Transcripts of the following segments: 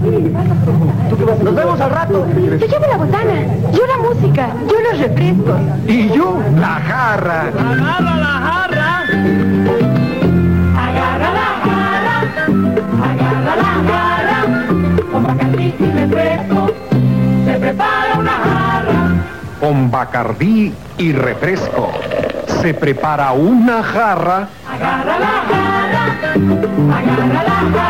Nos vemos al rato. Yo llevo la botana, yo la música, yo los refrescos. Y yo, la jarra. Agarra la jarra. Agarra la jarra, agarra la jarra. Con bacardí y refresco, se prepara una jarra. Con Bacardí y refresco. Se prepara una jarra. Agarra la jarra, agarra la jarra.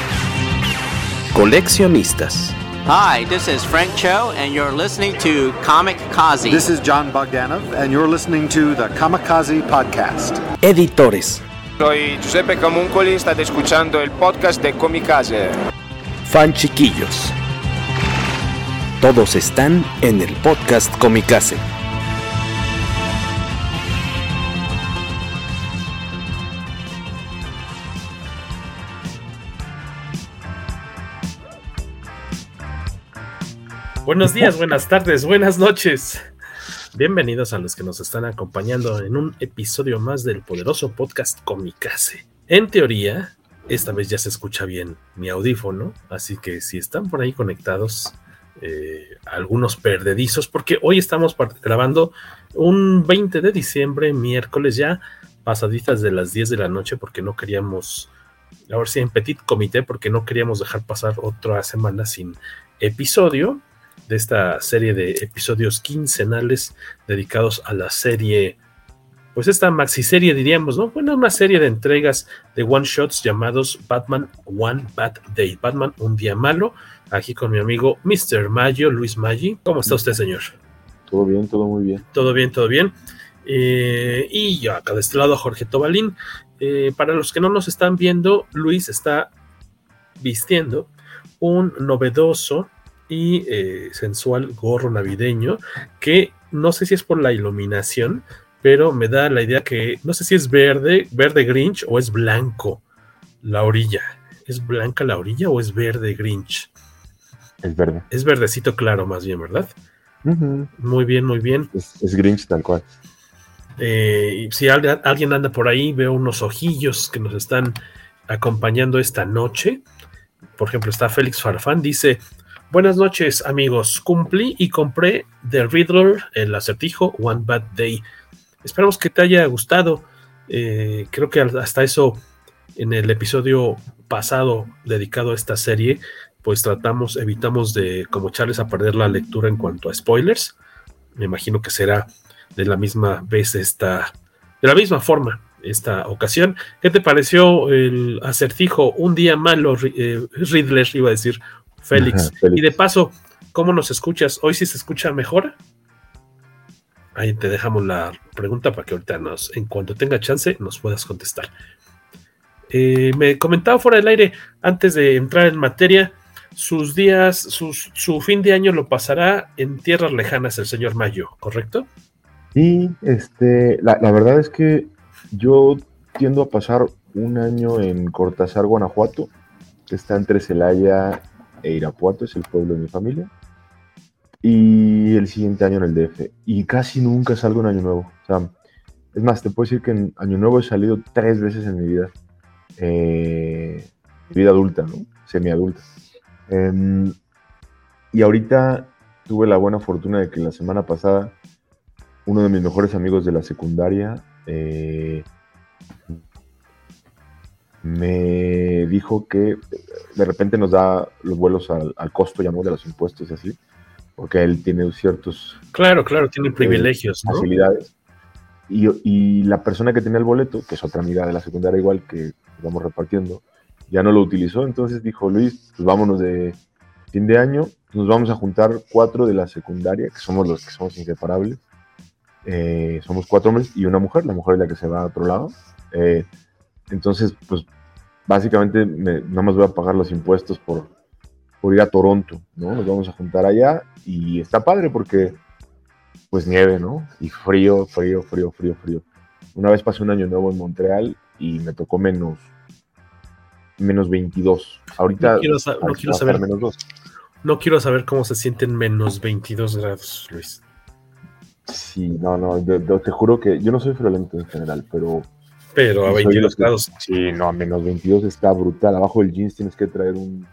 Coleccionistas, Hi, this is Frank Cho, and you're listening to Comic Kazi. This is John Bogdanov, and you're listening to the Kamikaze Podcast. editores, Soy Giuseppe Camuncoli, state escuchando el podcast de Comicase. fan chiquillos. Todos están en el podcast Comicase. Buenos días, buenas tardes, buenas noches. Bienvenidos a los que nos están acompañando en un episodio más del poderoso podcast Comicase. En teoría, esta vez ya se escucha bien mi audífono, así que si están por ahí conectados, eh, algunos perdedizos, porque hoy estamos grabando un 20 de diciembre, miércoles ya, pasaditas de las 10 de la noche, porque no queríamos, ahora sí, en petit comité, porque no queríamos dejar pasar otra semana sin episodio de esta serie de episodios quincenales dedicados a la serie, pues esta maxi serie diríamos, ¿no? Bueno, una serie de entregas de one shots llamados Batman One Bad Day, Batman Un Día Malo, aquí con mi amigo Mr. Mayo, Luis Maggi. ¿Cómo está usted, señor? Todo bien, todo muy bien. Todo bien, todo bien. Eh, y yo acá de este lado, Jorge Tobalín. Eh, para los que no nos están viendo, Luis está vistiendo un novedoso y eh, sensual gorro navideño que no sé si es por la iluminación, pero me da la idea que no sé si es verde, verde Grinch o es blanco la orilla. ¿Es blanca la orilla o es verde Grinch? Es verde. Es verdecito claro más bien, ¿verdad? Muy bien, muy bien. es, es Grinch tal cual. Eh, si alguien, alguien anda por ahí, veo unos ojillos que nos están acompañando esta noche. Por ejemplo, está Félix Farfán, dice, buenas noches amigos, cumplí y compré The Riddler, el acertijo One Bad Day. Esperamos que te haya gustado. Eh, creo que hasta eso en el episodio pasado dedicado a esta serie, pues tratamos, evitamos de como echarles a perder la lectura en cuanto a spoilers. Me imagino que será de la misma vez esta, de la misma forma esta ocasión. ¿Qué te pareció el acertijo? Un día malo, eh, Riddler, iba a decir Félix. Ajá, Félix. Y de paso, ¿cómo nos escuchas? ¿Hoy sí se escucha mejor? Ahí te dejamos la pregunta para que ahorita nos, en cuanto tenga chance, nos puedas contestar. Eh, me comentaba fuera del aire, antes de entrar en materia, sus días, sus- su fin de año lo pasará en tierras lejanas el señor Mayo, ¿correcto? Y este, la, la verdad es que yo tiendo a pasar un año en Cortázar, Guanajuato, que está entre Celaya e Irapuato, es el pueblo de mi familia. Y el siguiente año en el DF. Y casi nunca salgo en Año Nuevo. O sea, es más, te puedo decir que en Año Nuevo he salido tres veces en mi vida. Eh, vida adulta, ¿no? Semiadulta. Em, y ahorita tuve la buena fortuna de que la semana pasada uno de mis mejores amigos de la secundaria eh, me dijo que de repente nos da los vuelos al, al costo, llamó de los impuestos y así, porque él tiene ciertos Claro, claro, tiene privilegios, ¿no? facilidades. Y, y la persona que tenía el boleto, que es otra amiga de la secundaria igual que vamos repartiendo, ya no lo utilizó, entonces dijo Luis, pues vámonos de fin de año, nos vamos a juntar cuatro de la secundaria, que somos los que somos inseparables, Eh, somos cuatro hombres y una mujer, la mujer es la que se va a otro lado, Eh, entonces pues básicamente me, nada más voy a pagar los impuestos por, por ir a Toronto, ¿no? Nos vamos a juntar allá y está padre porque pues nieve, ¿no? Y frío, frío, frío, frío, frío. Una vez pasé un año nuevo en Montreal y me tocó menos menos 22. Ahorita No quiero, sa- no saber. menos 2. No quiero saber cómo se sienten menos 22 grados, Luis. Sí, no, no, te juro que yo no soy friolento en general, pero Pero a soy de 22 los que- grados. Sí, no, a menos 22 está brutal. Abajo del jeans tienes que traer un,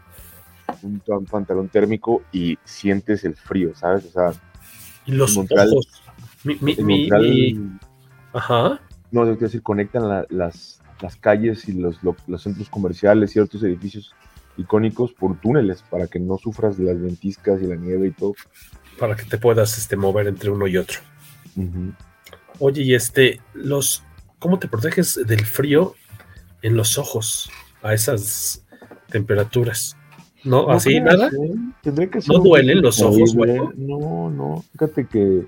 un pantalón térmico y sientes el frío, ¿sabes? O sea, Y los Montreal- ojos. Mi, mi- Montreal, mi- Ajá. no, quiero decir, conectan la- las, las calles y los, lo- los centros comerciales, ciertos edificios icónicos por túneles para que no sufras de las ventiscas y la nieve y todo. Para que te puedas este, mover entre uno y otro. Oye, y este, los, ¿cómo te proteges del frío en los ojos a esas temperaturas? No, No así nada. ¿eh? Tendría que ser ¿No duelen los ojos, güey? No, no. Fíjate que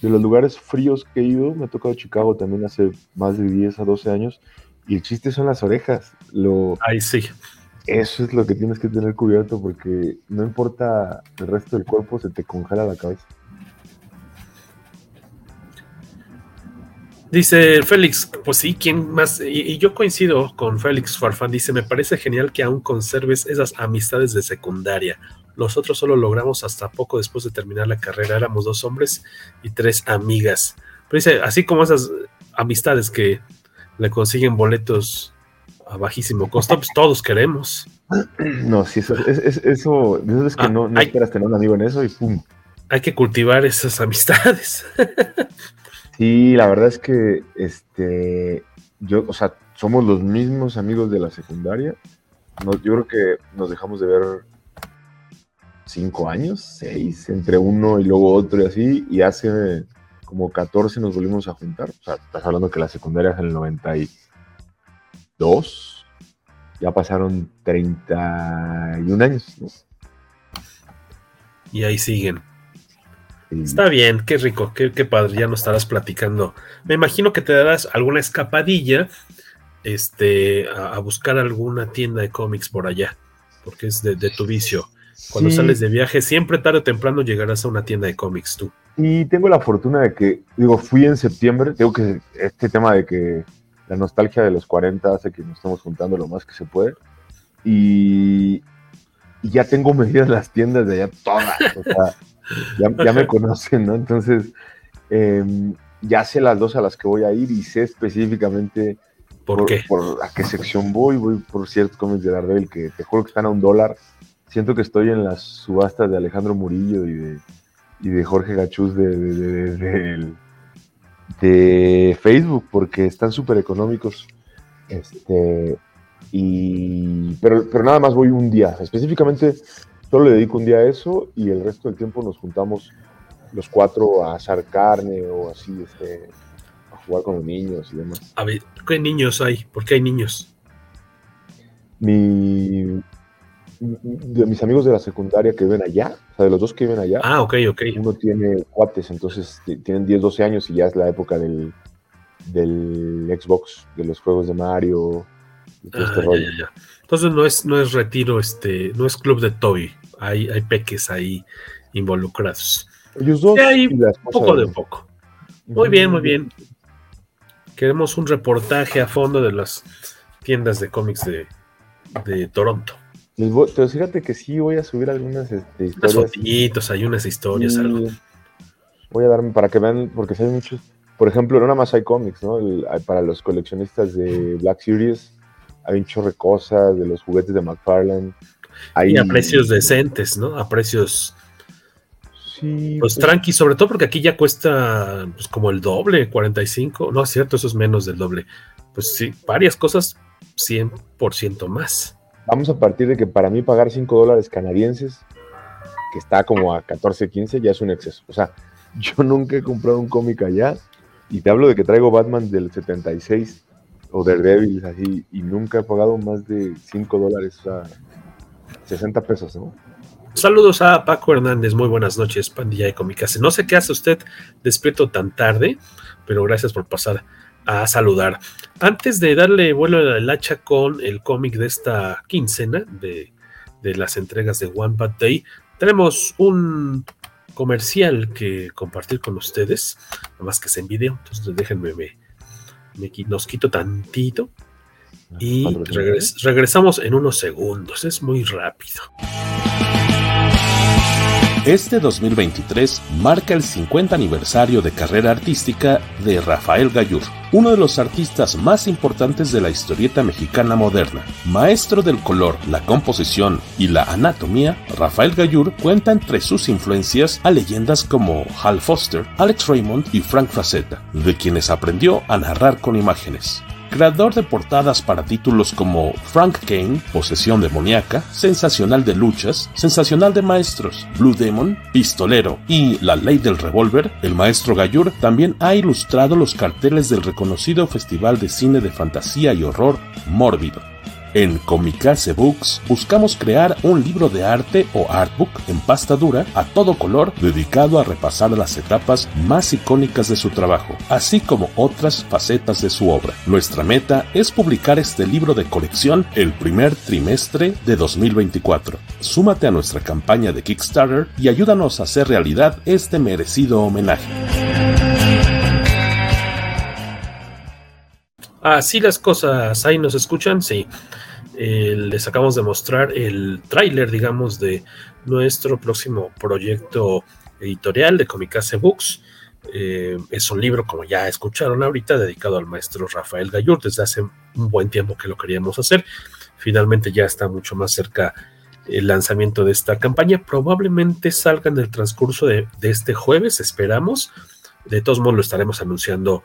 de los lugares fríos que he ido, me ha tocado Chicago también hace más de 10 a 12 años, y el chiste son las orejas. Lo, Ahí sí. eso es lo que tienes que tener cubierto porque no importa el resto del cuerpo, se te congela la cabeza. Dice Félix, pues sí, ¿quién más? Y, y yo coincido con Félix Farfán. Dice, me parece genial que aún conserves esas amistades de secundaria. Nosotros solo logramos hasta poco después de terminar la carrera. Éramos dos hombres y tres amigas. Pero dice, así como esas amistades que le consiguen boletos a bajísimo costo, pues todos queremos. No, sí, eso, es, es- eso, de eso es que Ah, no, esperas tener un amigo en eso y pum. Hay que cultivar esas amistades. Sí, la verdad es que este, yo, o sea, somos los mismos amigos de la secundaria. No, yo creo que nos dejamos de ver cinco años, seis, entre uno y luego otro y así, y hace como 14 nos volvimos a juntar. O sea, estás hablando que la secundaria es en el 92, ya pasaron 31 años, ¿no? Y ahí siguen. Está bien, qué rico, qué, qué padre, ya nos estarás platicando. Me imagino que te darás alguna escapadilla este, a, a buscar alguna tienda de cómics por allá, porque es de, de tu vicio. Cuando Sí. sales de viaje, siempre tarde o temprano llegarás a una tienda de cómics tú. Y tengo la fortuna de que, digo, fui en septiembre, tengo que este tema de que la nostalgia de los 40 hace que nos estemos juntando lo más que se puede. Y, y ya tengo medidas las tiendas de allá todas, o sea, ya, ya me conocen, ¿no? Entonces, em, ya sé las dos a las que voy a ir y sé específicamente ¿Por, qué? por a qué sección voy, voy por ciertos cómics de Daredevil que te juro que están a un dólar. Siento que estoy en las subastas de Alejandro Murillo y de, y de Jorge de, de- de- de Facebook porque están súper económicos. Este, y, pero, pero nada más voy un día. Específicamente solo le dedico un día a eso y el resto del tiempo nos juntamos los cuatro a asar carne o así, este, a jugar con los niños y demás. A ver, ¿qué niños hay? ¿Por qué hay niños? mi, de mis amigos de la secundaria que viven allá, o sea, de los dos que viven allá, Ah, ok, ok. uno tiene cuates, entonces tienen 10, 12 años y ya es la época del, del Xbox, de los juegos de Mario y todo Ah, este ya, rollo. ya, ya. Entonces no es, no es retiro, este, no es club de toy. Hay, hay peques ahí involucrados. Ellos dos hay Poco de poco. Muy bien, muy bien. Queremos un reportaje a fondo de las tiendas de cómics de, de Toronto. Pero fíjate que sí voy a subir algunas este, Unas historias. fotillitos, hay unas historias, Sí. algo. Voy a darme para que vean, porque sí hay muchos. Por ejemplo, no nada más hay cómics, ¿no? El- para los coleccionistas de Black Series hay un chorro de cosas, de los juguetes de McFarlane. Y a precios decentes, ¿no? A precios Sí, pues pues, tranqui, sobre todo porque aquí ya cuesta pues como el doble, 45. No es cierto, eso es menos del doble. Pues sí, varias cosas 100% más. vamos a partir de que para mí pagar 5 dólares canadienses, que está como a 14, 15, ya es un exceso. O sea, yo nunca he comprado un cómic allá y te hablo de que traigo Batman del 76 o Daredevil, así, y nunca he pagado más de 5 dólares, o sea, 60 pesos, ¿no? Saludos a Paco Hernández, muy buenas noches, pandilla de Comicase. No sé qué hace usted despierto tan tarde, pero gracias por pasar a saludar. Antes de darle vuelo a la hacha con el cómic de esta quincena de, de las entregas de One Bad Day, tenemos un comercial que compartir con ustedes, nada más que es en video, entonces déjenme, me, nos quito tantito y regres- regresamos en unos segundos, es muy rápido. Este 2023 marca el 50 aniversario de carrera artística de Rafael Gallur, uno de los artistas más importantes de la historieta mexicana moderna. Maestro del color, la composición y la anatomía, Rafael Gallur cuenta entre sus influencias a leyendas como Hal Foster, Alex Raymond y Frank Frazetta, de quienes aprendió a narrar con imágenes creador de portadas para títulos como Frank Kane, Posesión Demoníaca, Sensacional de Luchas, Sensacional de Maestros, Blue Demon, Pistolero y La Ley del Revólver, el maestro Gallur también ha ilustrado los carteles del reconocido Festival de Cine de Fantasía y Horror Mórbido. En Comicase Books buscamos crear un libro de arte o artbook en pasta dura a todo color dedicado a repasar las etapas más icónicas de su trabajo, así como otras facetas de su obra. Nuestra meta es publicar este libro de colección el primer trimestre de 2024. Súmate a nuestra campaña de Kickstarter y ayúdanos a hacer realidad este merecido homenaje. Así las cosas, ahí nos escuchan, sí. Eh, les acabamos de mostrar el tráiler, digamos, de nuestro próximo proyecto editorial de Comicase Books. Eh, es un libro, como ya escucharon ahorita, dedicado al maestro Rafael Gallur. Desde hace un buen tiempo que lo queríamos hacer. Finalmente ya está mucho más cerca el lanzamiento de esta campaña. Probablemente salga en el transcurso de, de este jueves, esperamos. De todos modos, lo estaremos anunciando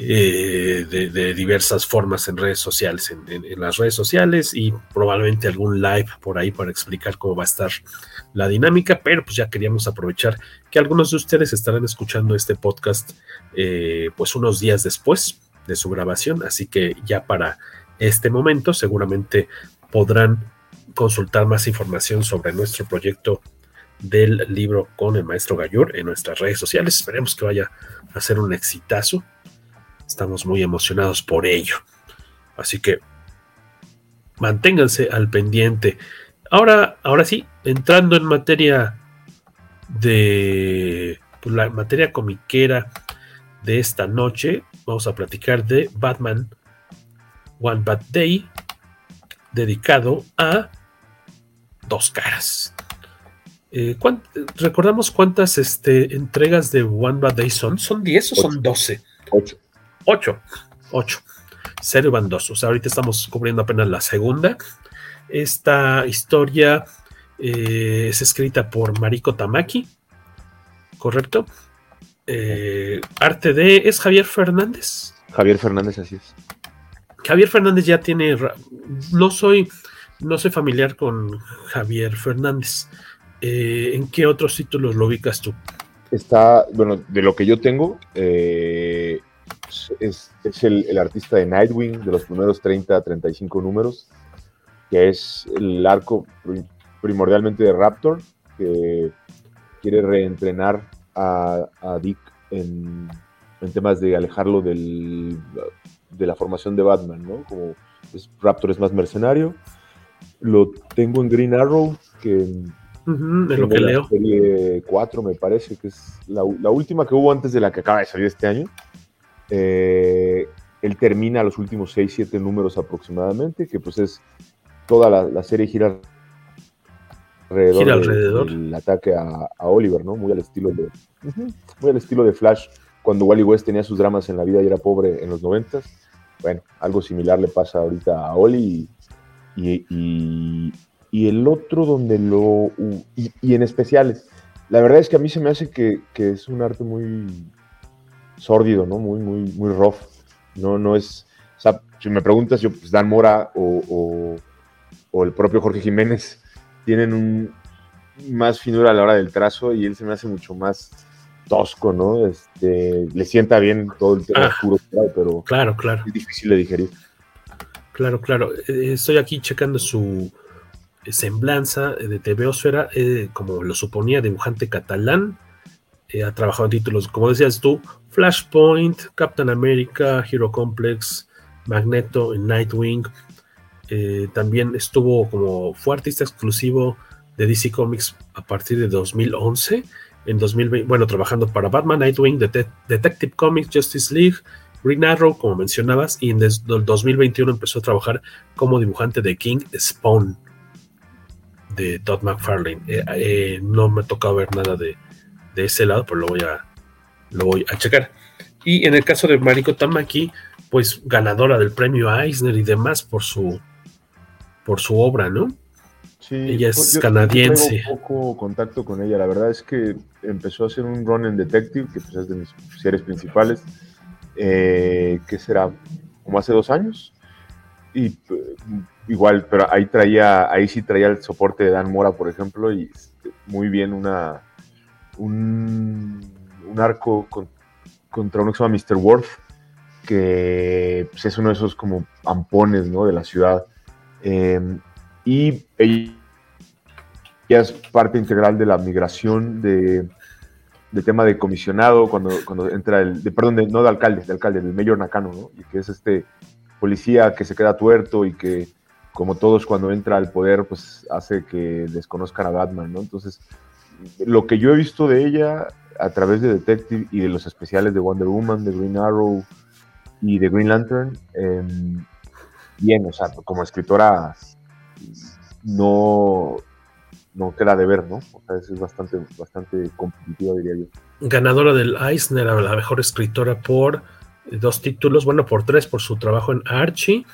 eh, de, diversas formas en redes sociales, en, las redes sociales y probablemente algún live por ahí para explicar cómo va a estar la dinámica, pero pues ya queríamos aprovechar que algunos de ustedes estarán escuchando este podcast eh, pues unos días después de su grabación, así que ya para este momento seguramente podrán consultar más información sobre nuestro proyecto del libro con el maestro Gallur en nuestras redes sociales. Esperemos que vaya a ser un exitazo. Estamos muy emocionados por ello. Así que manténganse al pendiente. Ahora, ahora sí, entrando en materia de pues, la materia comiquera de esta noche, vamos a platicar de Batman One Bad Day, dedicado a dos caras. Eh, ¿cuánt ¿Recordamos cuántas este, entregas de One Bad Day son? ¿Son 10 o son 12? 8. 8. 8. Serio van 2. O sea, ahorita estamos cubriendo apenas la segunda. Esta historia eh, es escrita por Mariko Tamaki. ¿Correcto? Eh, arte de. ¿Es Javier Fernández? Javier Fernández, así es. Javier Fernández ya tiene. No soy. No soy familiar con Javier Fernández. Eh, ¿En qué otros títulos lo ubicas tú? Está, bueno, de lo que yo tengo, eh, es, es el, el, artista de Nightwing, de los primeros 30 a 35 números, que es el arco primordialmente de Raptor, que quiere reentrenar a, a Dick en, en, temas de alejarlo del, de la formación de Batman, ¿no? Como es, Raptor es más mercenario. Lo tengo en Green Arrow, que Uh -huh, de lo que leo. Serie 4, me parece, que es la, la, última que hubo antes de la que acaba de salir este año. Eh, él termina los últimos 6, 7 números aproximadamente, que pues es toda la, la serie gira alrededor, gira alrededor. De, del ataque a, a, Oliver, ¿no? Muy al estilo de muy al estilo de Flash, cuando Wally West tenía sus dramas en la vida y era pobre en los 90 Bueno, algo similar le pasa ahorita a Oli y, y, y y el otro donde lo... Y, y, en especiales. La verdad es que a mí se me hace que, que, es un arte muy sórdido, ¿no? Muy, muy, muy rough. No, no es... O sea, si me preguntas, yo, pues Dan Mora o, o, o el propio Jorge Jiménez tienen un más finura a la hora del trazo y él se me hace mucho más tosco, ¿no? Este, le sienta bien todo el tema ah, oscuro, pero claro, claro. es difícil de digerir. Claro, claro. Estoy aquí checando su semblanza de Tebeosfera, eh, como lo suponía, dibujante catalán, Eh, ha trabajado en títulos, como decías tú, Flashpoint, Captain America, Hero Complex, Magneto, Nightwing. Eh, también estuvo como fue artista exclusivo de DC Comics a partir de 2011. En 2020, bueno, trabajando para Batman, Nightwing, Detective Comics, Justice League, Green Arrow, como mencionabas, y en el 2021 empezó a trabajar como dibujante de King Spawn de Todd McFarlane. Eh, no me ha tocado ver nada de, ese lado, pero lo voy a, lo voy a checar. Y en el caso de Mariko Tamaki, pues ganadora del premio Eisner y demás por su, por su obra, ¿no? Sí, ella es canadiense. Tengo poco contacto con ella. La verdad es que empezó a hacer un run en Detective, que pues es de mis series principales eh, que será como hace dos años. Y eh, igual, pero ahí traía, ahí sí traía el soporte de Dan Mora, por ejemplo, y este, muy bien una un, arco contra uno que se llama Mr. Worth, que pues, es uno de esos como ampones ¿no? de la ciudad. Em, y ella es parte integral de la migración de de tema de comisionado, cuando, cuando entra el, de, perdón, no de alcalde, de alcalde, del mayor Nakano, ¿no? Y que es este policía que se queda tuerto y que, como todos cuando entra al poder, pues hace que desconozcan a Batman, ¿no? Entonces, lo que yo he visto de ella a través de Detective y de los especiales de Wonder Woman, de Green Arrow y de Green Lantern, em, bien, o sea, como escritora no, no queda de ver, ¿no? O sea, es bastante, bastante competitiva, diría yo. Ganadora del Eisner, la mejor escritora por dos títulos, bueno, por tres, por su trabajo en Archie,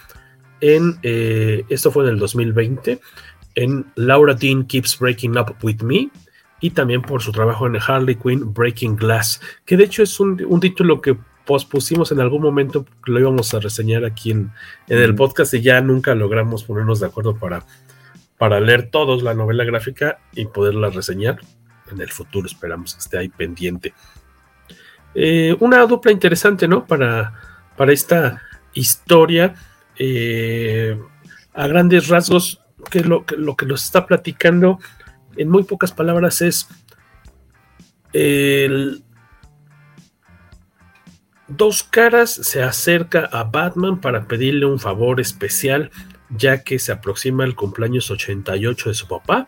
en, eh, esto fue en el 2020, en Laura Dean Keeps Breaking Up With Me, y también por su trabajo en Harley Quinn Breaking Glass, que de hecho es un, título que pospusimos en algún momento, lo íbamos a reseñar aquí en, en el podcast y ya nunca logramos ponernos de acuerdo para para leer todos la novela gráfica y poderla reseñar en el futuro. Esperamos que esté ahí pendiente. Eh, una dupla interesante, ¿no? Para, para esta historia. Eh, a grandes rasgos, que lo, que lo que nos está platicando en muy pocas palabras es Dos Caras se acerca a Batman para pedirle un favor especial ya que se aproxima el cumpleaños 88 de su papá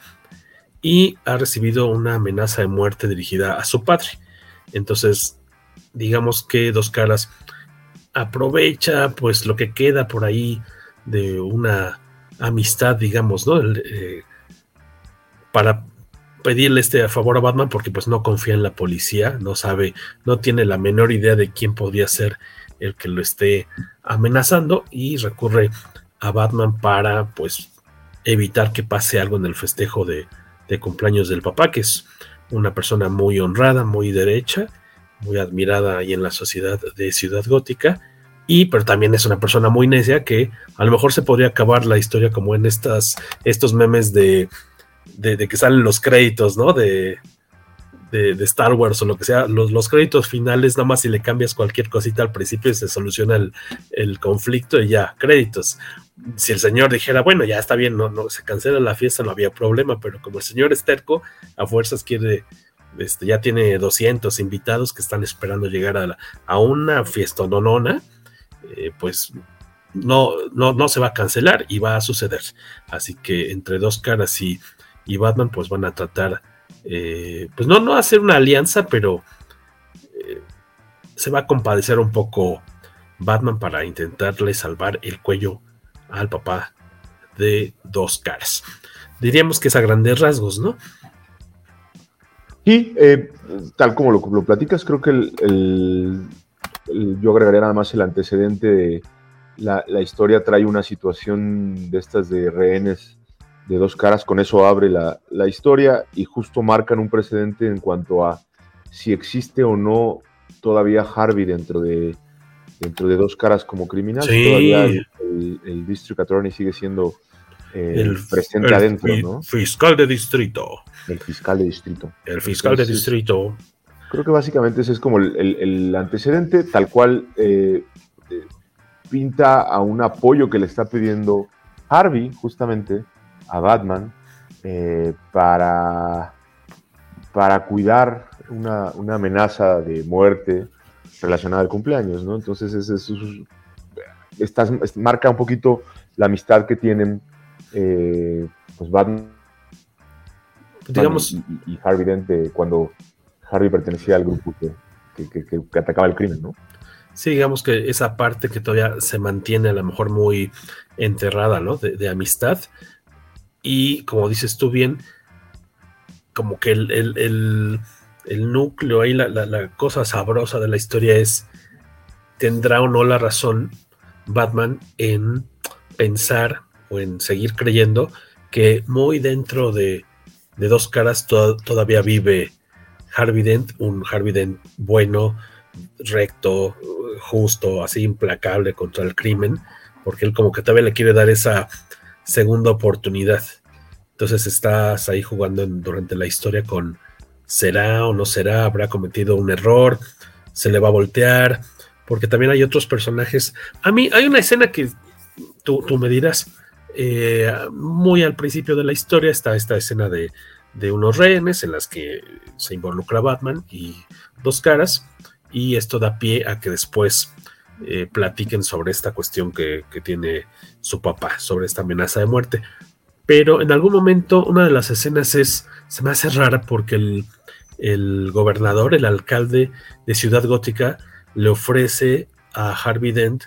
y ha recibido una amenaza de muerte dirigida a su padre. Entonces, digamos que Dos Caras aprovecha pues lo que queda por ahí de una amistad, digamos, ¿no? Eh, para pedirle este favor a Batman porque pues no confía en la policía, no sabe, no tiene la menor idea de quién podría ser el que lo esté amenazando y recurre a Batman para pues evitar que pase algo en el festejo de, cumpleaños del papá, que es una persona muy honrada, muy derecha, muy admirada ahí en la sociedad de Ciudad Gótica, y pero también es una persona muy necia que a lo mejor se podría acabar la historia como en estas, estos memes de, de, que salen los créditos, ¿no? De, de, Star Wars o lo que sea, los, créditos finales, nada más si le cambias cualquier cosita al principio se soluciona el, conflicto y ya, créditos. Si el señor dijera, bueno, ya está bien, no, no se cancela la fiesta, no había problema, pero como el señor es terco, a fuerzas quiere, este, ya tiene 200 invitados que están esperando llegar a, a una fiesta nonona, eh, pues no, no, no se va a cancelar y va a suceder. Así que entre dos caras y, y Batman, pues van a tratar eh, pues no, no hacer una alianza, pero eh, se va a compadecer un poco Batman para intentarle salvar el cuello al papá de dos caras. Diríamos que es a grandes rasgos, ¿no? Sí, eh, tal como lo, platicas, creo que el, yo agregaría nada más el antecedente de la, historia trae una situación de estas de rehenes de dos caras, con eso abre la, historia y justo marcan un precedente en cuanto a si existe o no todavía Harvey dentro de, dentro de dos caras como criminal. Todavía el, District Attorney sigue siendo eh, el presente adentro, ¿no? Fiscal de distrito. El fiscal de distrito. El fiscal de distrito. Creo que básicamente ese es como el, antecedente, tal cual eh, eh, pinta a un apoyo que le está pidiendo Harvey, justamente, a Batman eh, para, para cuidar una, una amenaza de muerte relacionada al cumpleaños, ¿no? Entonces es, es- es- estás- es- marca un poquito la amistad que tienen eh, pues Batman Digamos- y, Harvey Dent de cuando Harvey pertenecía al grupo que, que- que- que- que atacaba el crimen, ¿no? Sí, digamos que esa parte que todavía se mantiene a lo mejor muy enterrada, ¿no? De, de amistad. Y como dices tú bien, como que el, el- el- núcleo ahí, la, la- cosa sabrosa de la historia es, ¿tendrá o no la razón Batman en pensar o en seguir creyendo que muy dentro de, de dos caras to- todavía vive Harvey Dent, un Harvey Dent bueno, recto, justo, así implacable contra el crimen, porque él como que todavía le quiere dar esa segunda oportunidad. Entonces estás ahí jugando durante la historia con será o no será, habrá cometido un error, se le va a voltear, porque también hay otros personajes. A mí hay una escena que tú, tú me dirás, eh, muy al principio de la historia está esta escena de, de unos rehenes en las que se involucra Batman y dos caras, y esto da pie a que después eh, platiquen sobre esta cuestión que, que tiene su papá, sobre esta amenaza de muerte. Pero en algún momento una de las escenas es, se me hace rara porque el, el gobernador, el alcalde de Ciudad Gótica, le ofrece a Harvey Dent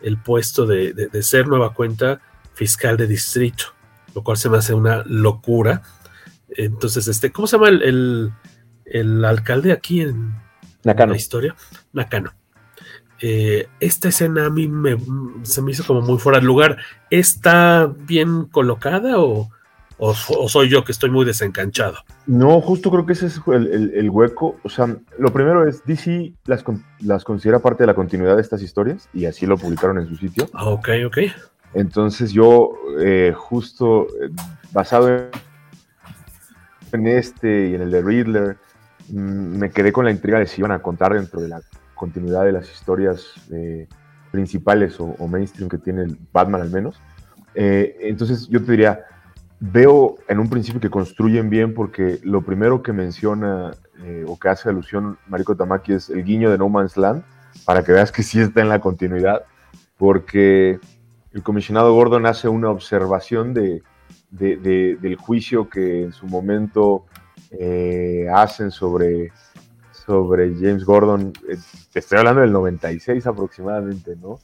el puesto de, de- de ser nueva cuenta fiscal de distrito, lo cual se me hace una locura. Entonces, este, ¿cómo se llama el, el- el alcalde aquí en Nakano. la historia? Nakano. Eh, esta escena a mí me, se me hizo como muy fuera de lugar. ¿Está bien colocada o, o, o soy yo que estoy muy desencanchado? No, justo creo que ese es el, el- el hueco. O sea, lo primero es, DC las considera parte de la continuidad de estas historias y así lo publicaron en su sitio. Ah, ok, ok. Entonces yo, eh, justo eh, basado en, en este y en el de Riddler, mm, me quedé con la intriga de si iban a contar dentro de la continuidad de las historias eh, principales o, mainstream que tiene Batman al menos. Eh, entonces yo te diría, veo en un principio que construyen bien porque lo primero que menciona eh, o que hace alusión Mariko Tamaki es el guiño de No Man's Land, para que veas que sí está en la continuidad, porque el comisionado Gordon hace una observación de, de- de- del juicio que en su momento hacen sobre, sobre James Gordon, eh, te estoy hablando del 96 aproximadamente, ¿no?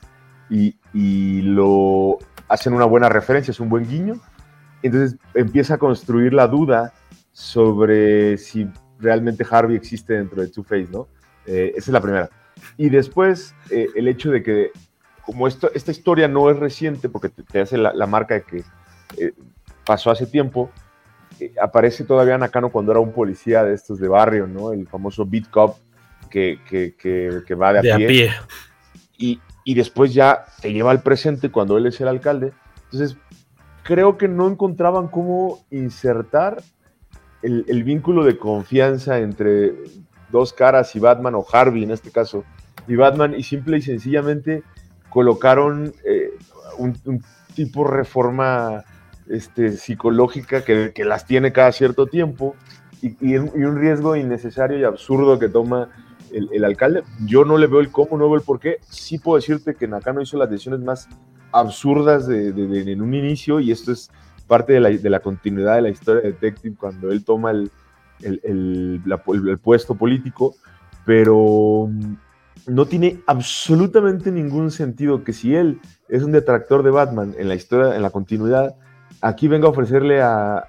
Y, y lo hacen una buena referencia, es un buen guiño, entonces empieza a construir la duda sobre si realmente Harvey existe dentro de Two-Face, ¿no? Eh, esa es la primera. Y después, eh, el hecho de que, como esto, esta historia no es reciente, porque te, hace la, la marca de que pasó hace tiempo, aparece todavía Nakano cuando era un policía de estos de barrio, ¿no? El famoso beat cop que, que, que, que va de a De a pie. Y, y después ya te lleva al presente cuando él es el alcalde. Entonces, creo que no encontraban cómo insertar el, el vínculo de confianza entre dos caras y Batman, o Harvey en este caso, y Batman, y simple y sencillamente colocaron eh, un, un tipo de reforma este, psicológica que, las tiene cada cierto tiempo y, un riesgo innecesario y absurdo que toma el, alcalde. Yo no le veo el cómo, no veo el por qué. Sí puedo decirte que Nakano hizo las decisiones más absurdas en un inicio y esto es parte de la, continuidad de la historia de Detective cuando él toma el puesto político, pero mm, no tiene absolutamente ningún sentido que si él es un detractor de Batman en la historia, en la continuidad, aquí venga a ofrecerle al,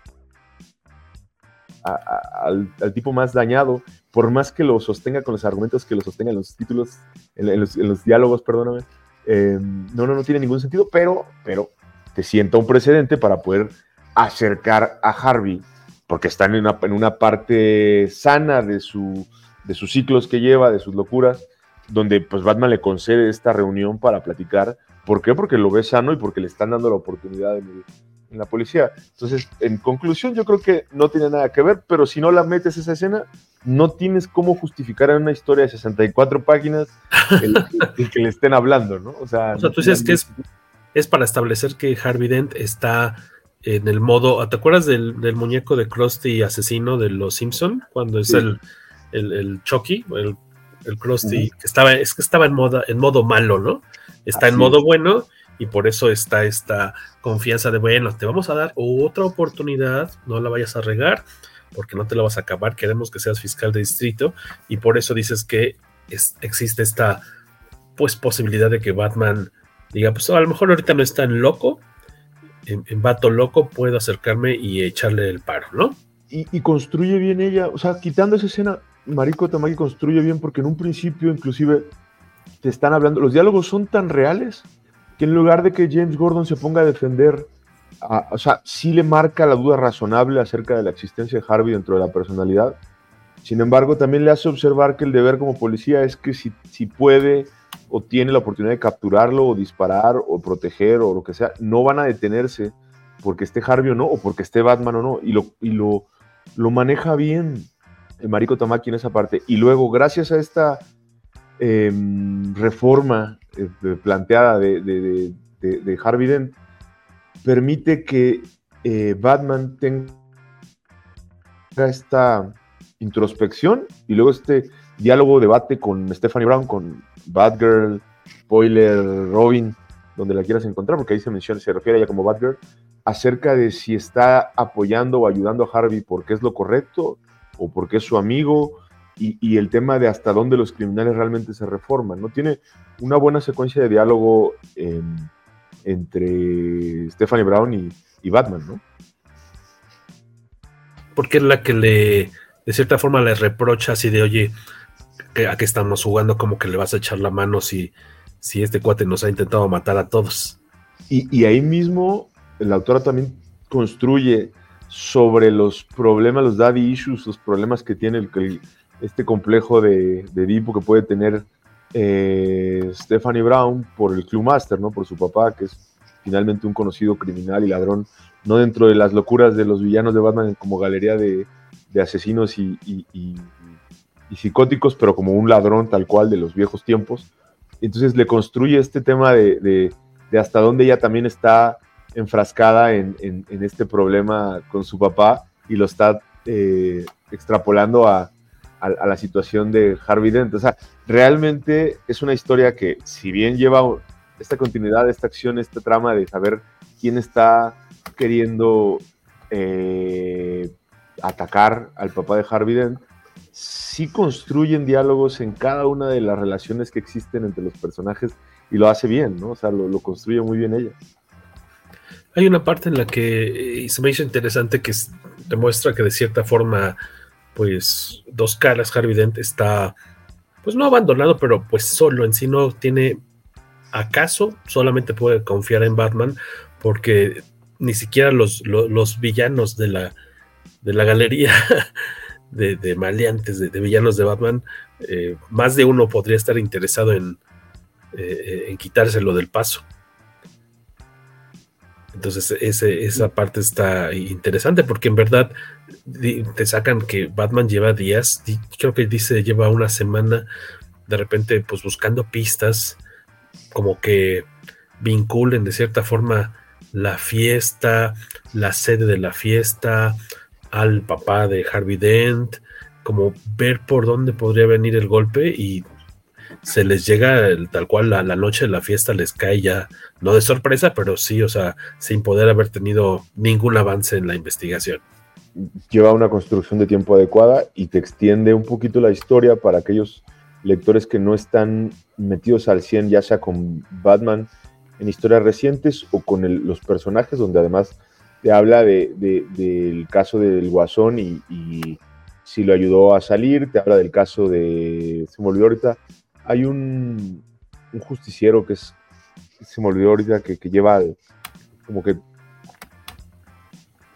tipo más dañado, por más que lo sostenga con los argumentos que lo sostenga en los títulos, en, los, diálogos, perdóname, eh, no, no, no tiene ningún sentido, pero, pero te sienta un precedente para poder acercar a Harvey, porque está en una, en una parte sana de, su, de sus ciclos que lleva, de sus locuras, donde pues Batman le concede esta reunión para platicar. ¿Por qué? Porque lo ve sano y porque le están dando la oportunidad el- en la policía. Entonces, en conclusión, yo creo que no tiene nada que ver, pero si no la metes esa escena, no tienes cómo justificar en una historia de 64 páginas el, el que le estén hablando, ¿no? O sea, O sea, tú dices que es, es para establecer que Harvey Dent está en el modo. ¿Te acuerdas del, del muñeco de Krusty asesino de los Simpson? Cuando es Sí. el, el, el Chucky, el, el Krusty, que estaba, es que estaba en modo, en modo malo, ¿no? Está en modo es. bueno y por eso está esta confianza de, bueno, te vamos a dar otra oportunidad, no la vayas a regar, porque no te la vas a acabar, queremos que seas fiscal de distrito y por eso dices que es- existe esta pues posibilidad de que Batman diga, pues a lo mejor ahorita no es tan loco, en, en vato loco puedo acercarme y echarle el paro, ¿no? y, construye bien ella, o sea, quitando esa escena, Mariko Tamaki construye bien porque en un principio inclusive te están hablando, los diálogos son tan reales que en lugar de que James Gordon se ponga a defender, a- o sea, sí le marca la duda razonable acerca de la existencia de Harvey dentro de la personalidad, sin embargo también le hace observar que el deber como policía es que si, si puede o tiene la oportunidad de capturarlo o disparar o proteger o lo que sea, no van a detenerse porque esté Harvey o no, o porque esté Batman o no, y lo, y lo, lo maneja bien el Mariko Tamaki en esa parte. Y luego, gracias a esta em, reforma de- planteada de, de- de- de- de Harvey Dent, permite que eh, Batman tenga esta introspección y luego este diálogo, debate con Stephanie Brown, con Batgirl, Spoiler, Robin, donde la quieras encontrar, porque ahí se menciona, se refiere a ella como Batgirl, acerca de si está apoyando o ayudando a Harvey porque es lo correcto o porque es su amigo y, y el tema de hasta dónde los criminales realmente se reforman. ¿no? Tiene una buena secuencia de diálogo entre Stephanie Brown y, y Batman, ¿no? Porque es la que le, de cierta forma, le reprocha así de, oye, ¿a qué estamos jugando? Como que le vas a echar la mano si, si este cuate nos ha intentado matar a todos. Y, y ahí mismo la autora también construye sobre los problemas, los daddy issues, los problemas que tiene el, el- este complejo de, de Edipo que puede tener eh, Stephanie Brown por el Club Master, ¿no? Por su papá, que es finalmente un conocido criminal y ladrón, no dentro de las locuras de los villanos de Batman como galería de, asesinos y, psicóticos, pero como un ladrón tal cual de los viejos tiempos. Entonces le construye este tema de, hasta dónde ella también está enfrascada en, en- en este problema con su papá y lo está eh, extrapolando a, a- la situación de Harvey Dent. O sea, realmente es una historia que, si bien lleva esta continuidad, esta acción, esta trama de saber quién está queriendo eh, atacar al papá de Harvey Dent, sí construyen diálogos en cada una de las relaciones que existen entre los personajes y lo hace bien, ¿no? O sea, lo, lo construye muy bien ella. Hay una parte en la que eh, se me hizo interesante que demuestra que de cierta forma, pues, dos caras, Harvey Dent está, pues no abandonado, pero pues solo en sí no tiene, acaso solamente puede confiar en Batman porque ni siquiera los, lo- los villanos de la, de la galería de, de maleantes, de, villanos de Batman, eh, más de uno podría estar interesado en, eh, en quitárselo del paso. Entonces esa parte está interesante porque en verdad te sacan que Batman lleva días, creo que dice lleva una semana de repente pues buscando pistas como que vinculen de cierta forma la fiesta, la sede de la fiesta, al papá de Harvey Dent, como ver por dónde podría venir el golpe y se les llega el- tal cual la, la noche de la fiesta les cae ya, no de sorpresa, pero sí, o sea, sin poder haber tenido ningún avance en la investigación. Lleva una construcción de tiempo adecuada y te extiende un poquito la historia para aquellos lectores que no están metidos al 100, ya sea con Batman en historias recientes o con los personajes, donde además te habla de- de- del caso del Guasón y, si lo ayudó a salir, te habla del caso de, se me olvidó ahorita, hay un, un justiciero que es, se me olvidó ahorita, que, lleva como que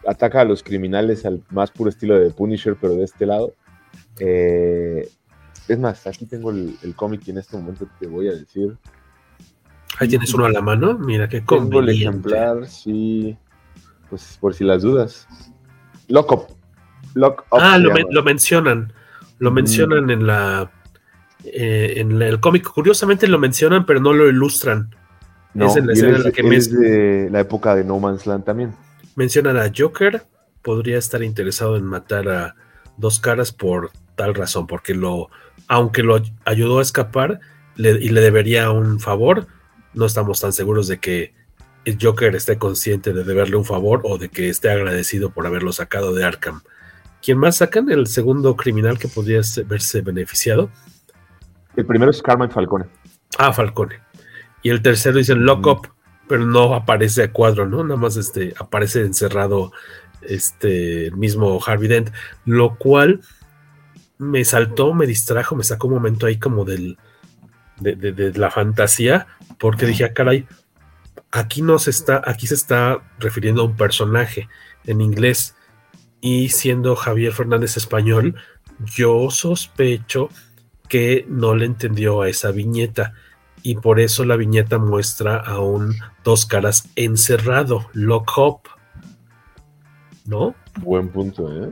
ataca a los criminales al más puro estilo de Punisher, pero de este lado. Eh, es más, aquí tengo el, el cómic y en este momento te voy a decir. Ahí tienes uno a la mano, mira qué Tengo el ejemplar, sí. Pues por si las dudas. Lock Up. Lock Up Ah, lo, llama. men- lo mencionan, lo Mm. mencionan en la eh, en el cómic. Curiosamente lo mencionan, pero no lo ilustran. No, es en la escena en la que es de la época de No Man's Land también. Mencionan a Joker, podría estar interesado en matar a dos caras por tal razón, porque lo, aunque lo ayudó a escapar le- y le debería un favor, no estamos tan seguros de que el Joker esté consciente de deberle un favor o de que esté agradecido por haberlo sacado de Arkham. ¿Quién más sacan? El segundo criminal que podría se- verse beneficiado. El primero es Carmine Falcone. Ah, Falcone. Y el tercero dice Lock Up, pero no aparece a cuadro, ¿no? Nada más este, aparece encerrado este mismo Harvey Dent, lo cual me saltó, me distrajo, me sacó un momento ahí como del de, de- de la fantasía, porque dije, ah, caray, aquí no se está, aquí se está refiriendo a un personaje en inglés y siendo Javier Fernández español, yo sospecho que no le entendió a esa viñeta y por eso la viñeta muestra a un dos caras encerrado, lock up. ¿No? Buen punto, ¿eh?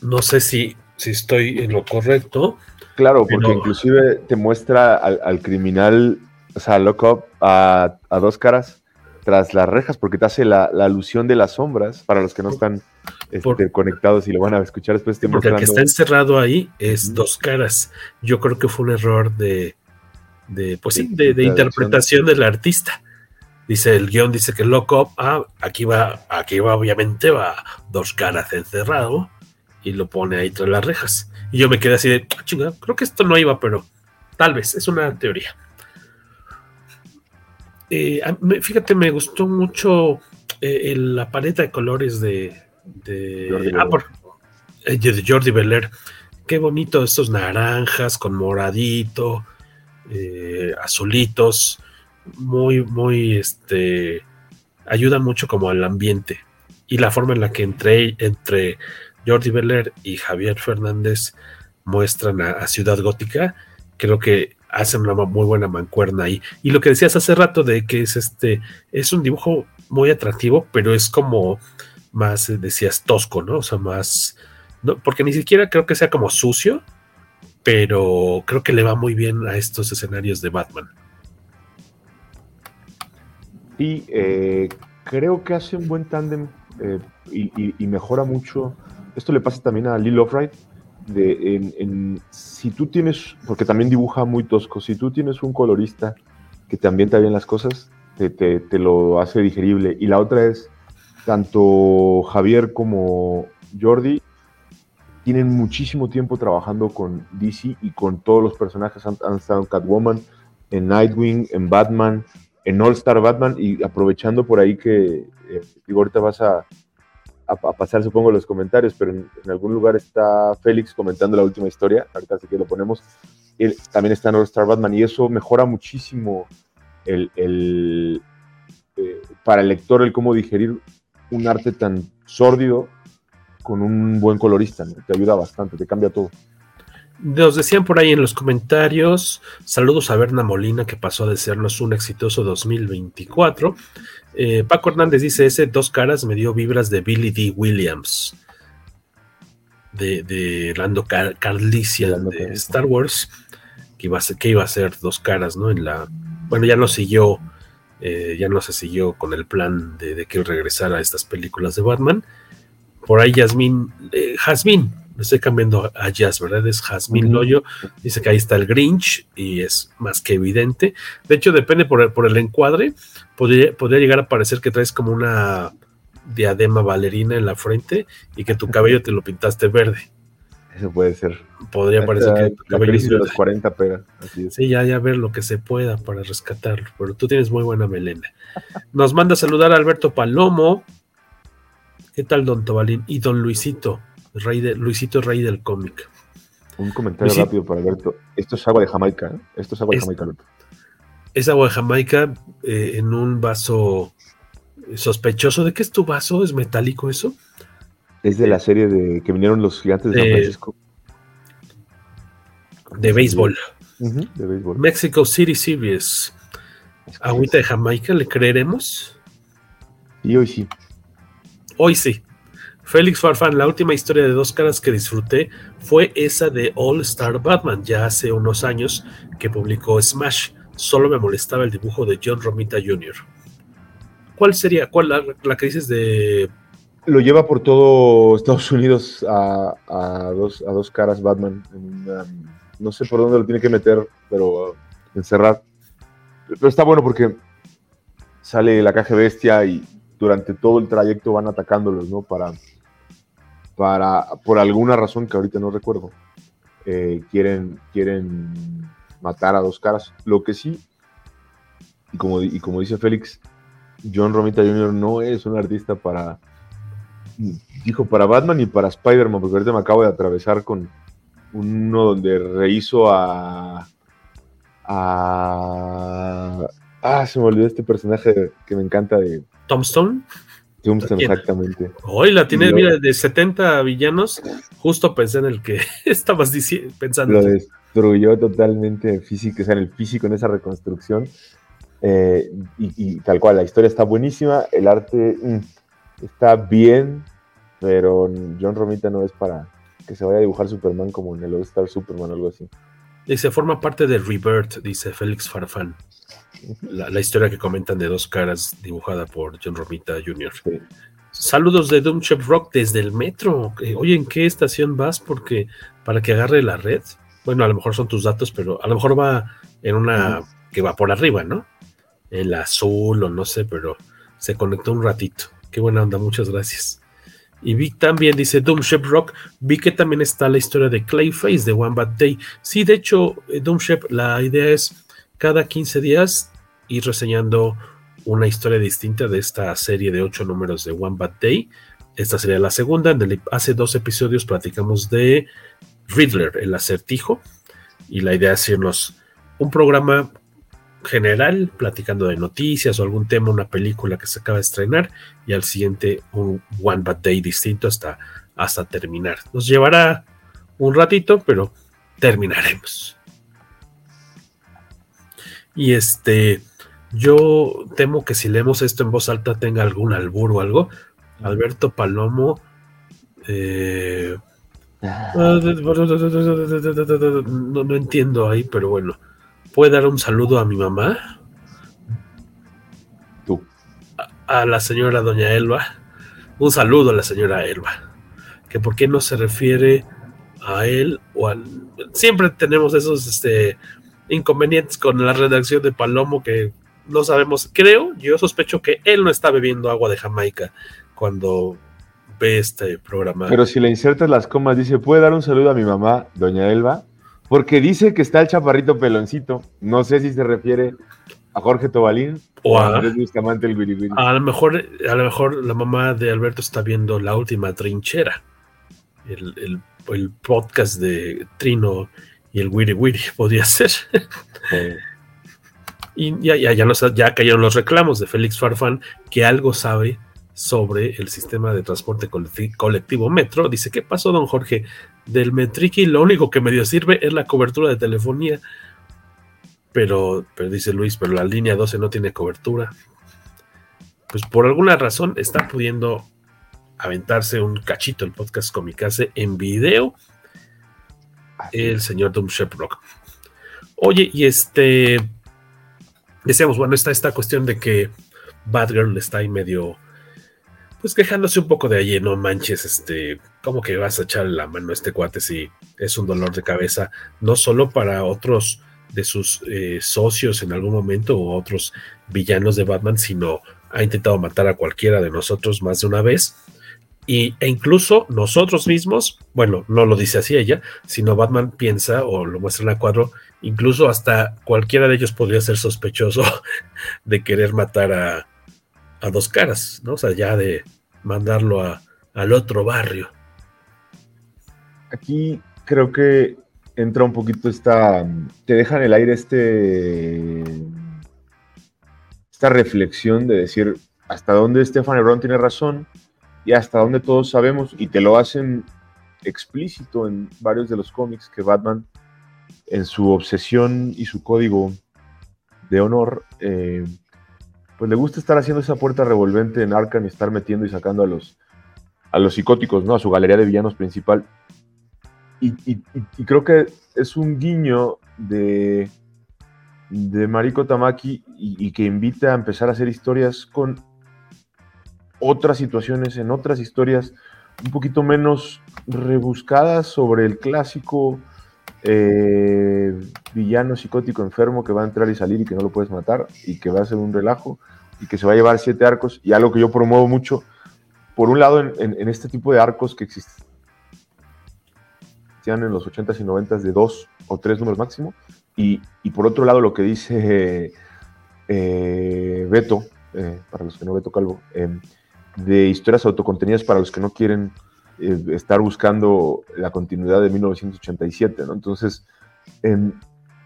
No sé si, si estoy en lo correcto. Claro, porque Pero- inclusive te muestra al, al criminal, o sea, lock up a, a dos caras tras las rejas, porque te hace la, la alusión de las sombras, para los que no están este, conectados y lo van a escuchar después, te Porque el que está encerrado ahí es dos caras. Yo creo que fue un error de, de pues sí, de, interpretación del artista. Dice el guion, dice que lock up, ah, aquí va, aquí va, obviamente va dos caras encerrado y lo pone ahí tras las rejas. Y yo me quedé así de, "Ah, chinga, creo que esto no iba, pero tal vez, es una teoría. Eh, fíjate, me gustó mucho eh, el- la paleta de colores de, de, Jordi ah, Belair. por- eh, de Jordi Belair. Qué bonito estos naranjas con moradito, eh, azulitos, muy, muy, este, ayudan mucho como al ambiente. Y la forma en la que entre, entre Jordi Belair y Javier Fernández muestran a, a Ciudad Gótica, creo que hacen una muy buena mancuerna ahí. Y lo que decías hace rato de que es este, es un dibujo muy atractivo, pero es como más, decías, tosco, ¿no? O sea, más, no, porque ni siquiera creo que sea como sucio, pero creo que le va muy bien a estos escenarios de Batman. Y eh, creo que hace un buen tándem eh, y, y- y mejora mucho. Esto le pasa también a Lil Lovright. En, en- si tú tienes, porque también dibuja muy tosco, si tú tienes un colorista que te ambienta bien las cosas, te, te- te lo hace digerible. Y la otra es, tanto Javier como Jordi tienen muchísimo tiempo trabajando con DC y con todos los personajes. Han, estado en Catwoman, en Nightwing, en Batman, en All Star Batman. Y aprovechando por ahí que, eh, ahorita vas a, pasar supongo los comentarios, pero en, algún lugar está Félix comentando la última historia, ahorita sí que lo ponemos, Él también está en All Star Batman y eso mejora muchísimo el, el, eh, para el lector el cómo digerir un arte tan sórdido con un buen colorista, ¿no? te ayuda bastante, te cambia todo. Nos decían por ahí en los comentarios, saludos a Berna Molina que pasó a desearnos un exitoso 2024. Eh, Paco Hernández dice, ese dos caras me dio vibras de Billy D. Williams, de, de Lando Car- de Star Wars, que iba, a ser, que iba a ser dos caras, ¿no? En la, bueno, ya no siguió, eh, ya no se siguió con el plan de, de que él regresara a estas películas de Batman. Por ahí Yasmín, eh, Jazmín, le estoy cambiando a Jazz, ¿verdad? Es Jazmín Ujú. Loyo. Dice que ahí está el Grinch y es más que evidente. De hecho, depende por el, por el encuadre. Podría, podría llegar a parecer que traes como una diadema bailarina en la frente y que tu cabello te lo pintaste verde. Eso puede ser. Podría parecer que tu cabello es de los 40 pega. Así es. Sí, ya, ya ver lo que se pueda para rescatarlo. Pero tú tienes muy buena melena. Nos manda a saludar a Alberto Palomo. ¿Qué tal, don Tobalín? Y don Luisito, rey de, Luisito, rey del cómic. Un comentario Luisito. rápido para Alberto. Esto es agua de Jamaica. ¿eh? Esto es agua de Es- Jamaica, Alberto. Es agua de Jamaica eh, en un vaso sospechoso. ¿De qué es tu vaso? ¿Es metálico eso? Es de la serie de que vinieron los gigantes de San Francisco. De béisbol. De béisbol. Mexico City Series. Agüita de Jamaica, ¿le creeremos? Y hoy sí. Hoy sí. Félix Farfán, la última historia de dos caras que disfruté fue esa de All Star Batman, ya hace unos años que publicó Smash. Solo me molestaba el dibujo de John Romita Jr. ¿Cuál sería? ¿Cuál la, la de lo lleva por todo Estados Unidos a, dos, a dos caras Batman. no sé por dónde lo tiene que meter, pero encerrar. Pero está bueno porque sale la caja bestia y durante todo el trayecto van atacándolos, ¿no? Para, para por alguna razón que ahorita no recuerdo, eh, quieren, quieren matar a dos caras. Lo que sí, y como, y como dice Félix, John Romita Jr. no es un artista para, dijo, para Batman y para Spider-Man, porque ahorita me acabo de atravesar con uno donde rehizo a... a ah, se me olvidó este personaje que me encanta de Tombstone. Tombstone, exactamente. Hoy la tiene, Lo- mira, de 70 villanos. Justo pensé en el que estabas pensando. Lo destruyó totalmente físico, o sea, en el físico, en esa reconstrucción. Eh, y, y tal cual, la historia está buenísima, el arte mm, está bien, pero John Romita no es para que se vaya a dibujar Superman como en el All Star Superman o algo así. Dice, forma parte de Rebirth, dice Félix Farfán. La, la historia que comentan de dos caras dibujada por John Romita Jr. Sí. Saludos de Doom Chef Rock desde el metro. Eh, Oye, ¿en qué estación vas? Porque para que agarre la red. Bueno, a lo mejor son tus datos, pero a lo mejor va en una que va por arriba, ¿no? En la azul o no sé, pero se conectó un ratito. Qué buena onda, muchas gracias. Y vi también, dice Doom Shep Rock, vi que también está la historia de Clayface de One Bad Day. Sí, de hecho, eh, Doom Shep, la idea es cada 15 días ir reseñando una historia distinta de esta serie de ocho números de One Bad Day. Esta sería la segunda. En el- hace dos episodios platicamos de Riddler, el acertijo. Y la idea es irnos un programa general, platicando de noticias o algún tema, una película que se acaba de estrenar, y al siguiente un One Bad Day distinto hasta, hasta terminar. Nos llevará un ratito, pero terminaremos. Y este, yo temo que si leemos esto en voz alta tenga algún albur o algo. Alberto Palomo. eh, no, no entiendo ahí, pero bueno. ¿Puede dar un saludo a mi mamá? Tú. A, a la señora Doña Elba. Un saludo a la señora Elba. Que por qué no se refiere a él o al... Siempre tenemos esos este, inconvenientes con la redacción de Palomo que no sabemos. Creo, yo sospecho que él no está bebiendo agua de Jamaica cuando ve este programa. Pero si le insertas las comas, dice, ¿puede dar un saludo a mi mamá, doña Elba? Porque dice que está el chaparrito peloncito. No sé si se refiere a Jorge Tobalín O a- a Andrés Bustamante el. A lo mejor, a lo mejor la mamá de Alberto está viendo la última trinchera. El, el- el podcast de Trino y el Wiri Wiri podría ser. Y ya, ya, ya, nos- ya cayeron los reclamos de Félix Farfán, que algo sabe sobre el sistema de transporte colectivo Metro. Dice, ¿qué pasó, don Jorge? Del Metriqui lo único que medio sirve es la cobertura de telefonía. Pero, pero dice Luis, pero la línea 12 no tiene cobertura. Pues por alguna razón está pudiendo aventarse un cachito el podcast Comicase en video el señor Doom Sheprock. Oye, y este. Decíamos, bueno, está esta cuestión de que Batgirl está ahí medio. Pues quejándose un poco de allí, no manches, este. ¿Cómo que vas a echar la mano a este cuate si es un dolor de cabeza? No solo para otros de sus eh, socios en algún momento o otros villanos de Batman, sino ha intentado matar a cualquiera de nosotros más de una vez. Y, e incluso nosotros mismos, bueno, no lo dice así ella, sino Batman piensa o lo muestra en la cuadro, incluso hasta cualquiera de ellos podría ser sospechoso de querer matar a, a dos caras, ¿no? O sea, ya de mandarlo a, al otro barrio. Aquí creo que entra un poquito esta. Te deja en el aire este. Esta reflexión de decir hasta dónde Stefan Brown tiene razón y hasta dónde todos sabemos, y te lo hacen explícito en varios de los cómics que Batman, en su obsesión y su código de honor, eh, pues le gusta estar haciendo esa puerta revolvente en Arkham y estar metiendo y sacando a los, a los psicóticos, ¿no? A su galería de villanos principal. Y, creo que es un guiño de, de Mariko Tamaki y, y que invita a empezar a hacer historias con otras situaciones, en otras historias un poquito menos rebuscadas sobre el clásico eh, villano psicótico enfermo que va a entrar y salir y que no lo puedes matar y que va a ser un relajo y que se va a llevar siete arcos y algo que yo promuevo mucho, por un lado en, este tipo de arcos que existían en los 80s y 90s de dos o tres números máximo y, por otro lado lo que dice eh, Beto, eh, para los que no Beto Calvo, de historias autocontenidas para los que no quieren eh, estar buscando la continuidad de 1987, ¿no? Entonces, em,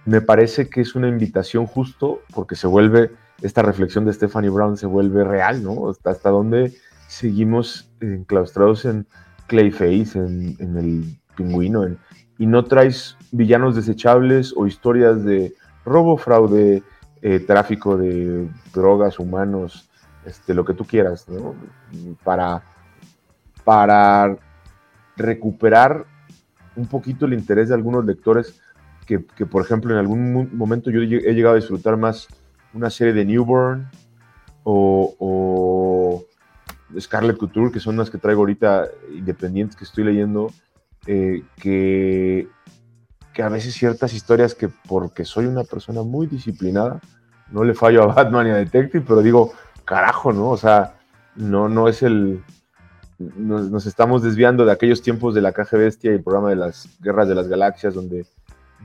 me parece que es una invitación justo porque se vuelve, esta reflexión de Stephanie Brown se vuelve real, ¿no? Hasta, hasta dónde seguimos enclaustrados en Clayface, en, el pingüino, y no traes villanos desechables o historias de robo, fraude, eh, tráfico de drogas, humanos, este, lo que tú quieras, ¿no? Para, para recuperar un poquito el interés de algunos lectores que, por ejemplo, en algún momento yo he llegado a disfrutar más una serie de Newborn o, o Scarlet Couture, que son las que traigo ahorita independientes que estoy leyendo, eh, que, que a veces ciertas historias que porque soy una persona muy disciplinada, no le fallo a Batman y a Detective, pero digo, carajo, ¿no? O sea, no, no es el... Nos, nos estamos desviando de aquellos tiempos de la caja bestia y el programa de las guerras de las galaxias donde,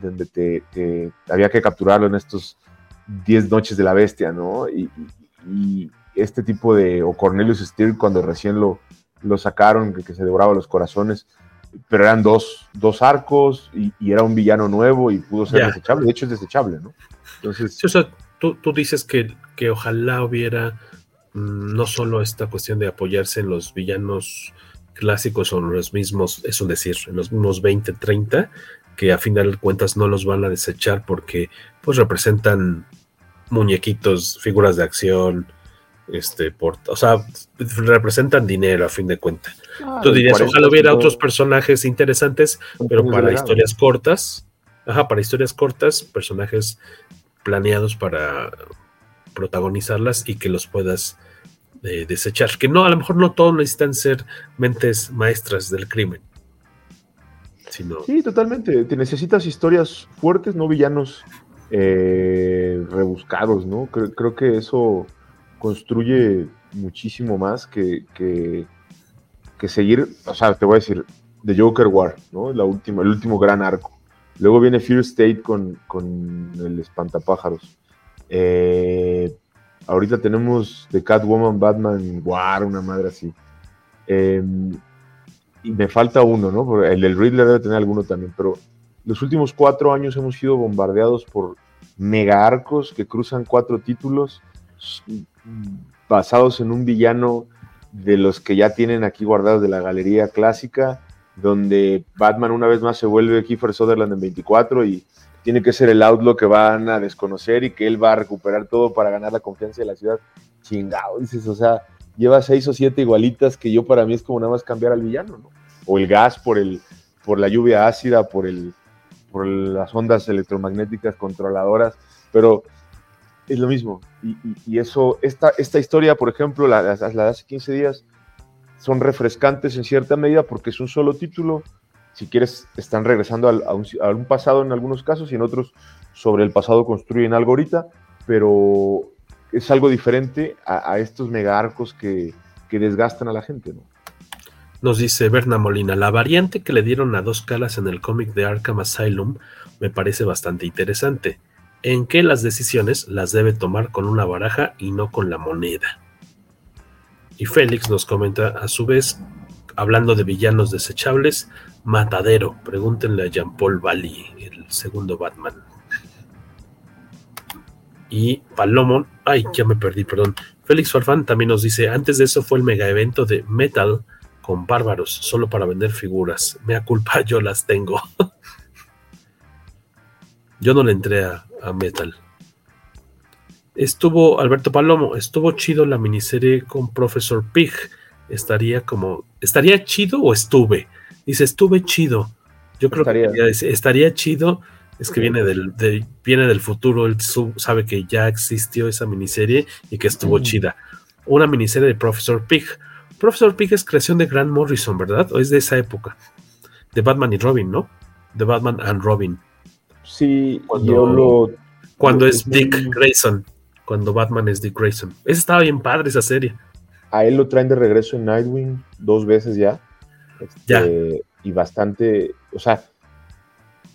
donde te, te- había que capturarlo en estos 10 noches de la bestia, ¿no? Y, este tipo de, o Cornelius Steele cuando recién lo, lo sacaron, que, que se devoraba los corazones, pero eran dos, dos arcos y, y era un villano nuevo y pudo ser desechable, de hecho es desechable, ¿no? Entonces, Sí, o sea, tú, tú dices que, que ojalá hubiera no solo esta cuestión de apoyarse en los villanos clásicos o en los mismos, es un decir, en los mismos 20, 30, que a final de cuentas no los van a desechar porque pues representan muñequitos, figuras de acción, este, por, o sea, representan dinero a fin de cuentas. Ah, Tú dirías, 40 ojalá hubiera otros personajes interesantes, pero para historias cortas, ajá, para historias cortas, personajes planeados para protagonizarlas y que los puedas eh, desechar. Que no, a lo mejor no todos necesitan ser mentes maestras del crimen. Sino, Sí, totalmente. Te necesitas historias fuertes, no villanos eh, rebuscados, ¿no? Creo, creo que eso construye muchísimo más que, que, seguir, o sea, te voy a decir, The Joker War, ¿no? La última, el último gran arco. Luego viene Fear State con, con el espantapájaros. Eh, ahorita tenemos The Catwoman, Batman, War, una madre así. Eh, y me falta uno, ¿no? El del Riddler debe tener alguno también, pero los últimos cuatro años hemos sido bombardeados por mega arcos que cruzan cuatro títulos basados en un villano de los que ya tienen aquí guardados de la galería clásica, donde Batman una vez más se vuelve Kiefer Sutherland en 24 y tiene que ser el outlaw que van a desconocer y que él va a recuperar todo para ganar la confianza de la ciudad. Chingado, dices, o sea, lleva seis o siete igualitas que yo para mí es como nada más cambiar al villano, ¿no? O el gas por, el, por la lluvia ácida, por, el, por las ondas electromagnéticas controladoras, pero es lo mismo. Y, eso, esta, esta historia, por ejemplo, la, la- la de hace 15 días, son refrescantes en cierta medida porque es un solo título. Si quieres, están regresando a, un, pasado en algunos casos y en otros sobre el pasado construyen algo ahorita, pero es algo diferente a, estos mega arcos que, que desgastan a la gente, ¿no? nos dice Berna Molina, la variante que le dieron a dos caras en el cómic de Arkham Asylum me parece bastante interesante. En que las decisiones las debe tomar con una baraja y no con la moneda. Y Félix nos comenta a su vez, hablando de villanos desechables, Matadero, pregúntenle a Jean-Paul Bali, el segundo Batman. Y Palomon, ay, ya me perdí, perdón. Félix Farfán también nos dice, antes de eso fue el mega evento de Metal con bárbaros, solo para vender figuras. Mea culpa, yo las tengo. yo no le entré a, a Metal. Estuvo, Alberto Palomo, estuvo chido la miniserie con Professor Pig. Estaría como, ¿estaría chido o estuve? Dice, estuve chido. Yo creo Estaría. que estaría chido. Es que viene del, de- viene del futuro, él su- sabe que ya existió esa miniserie y que estuvo chida. una miniserie de Professor Pig. Professor Pig es creación de Grant Morrison, ¿verdad? ¿O es de esa época? De Batman y Robin, ¿no? De Batman and Robin. Sí, cuando, yo lo, cuando es Dick Grayson. Cuando Batman es Dick Grayson. Esa estaba bien padre, esa serie. A él lo traen de regreso en Nightwing dos veces ya. ya. Este, y bastante, o sea,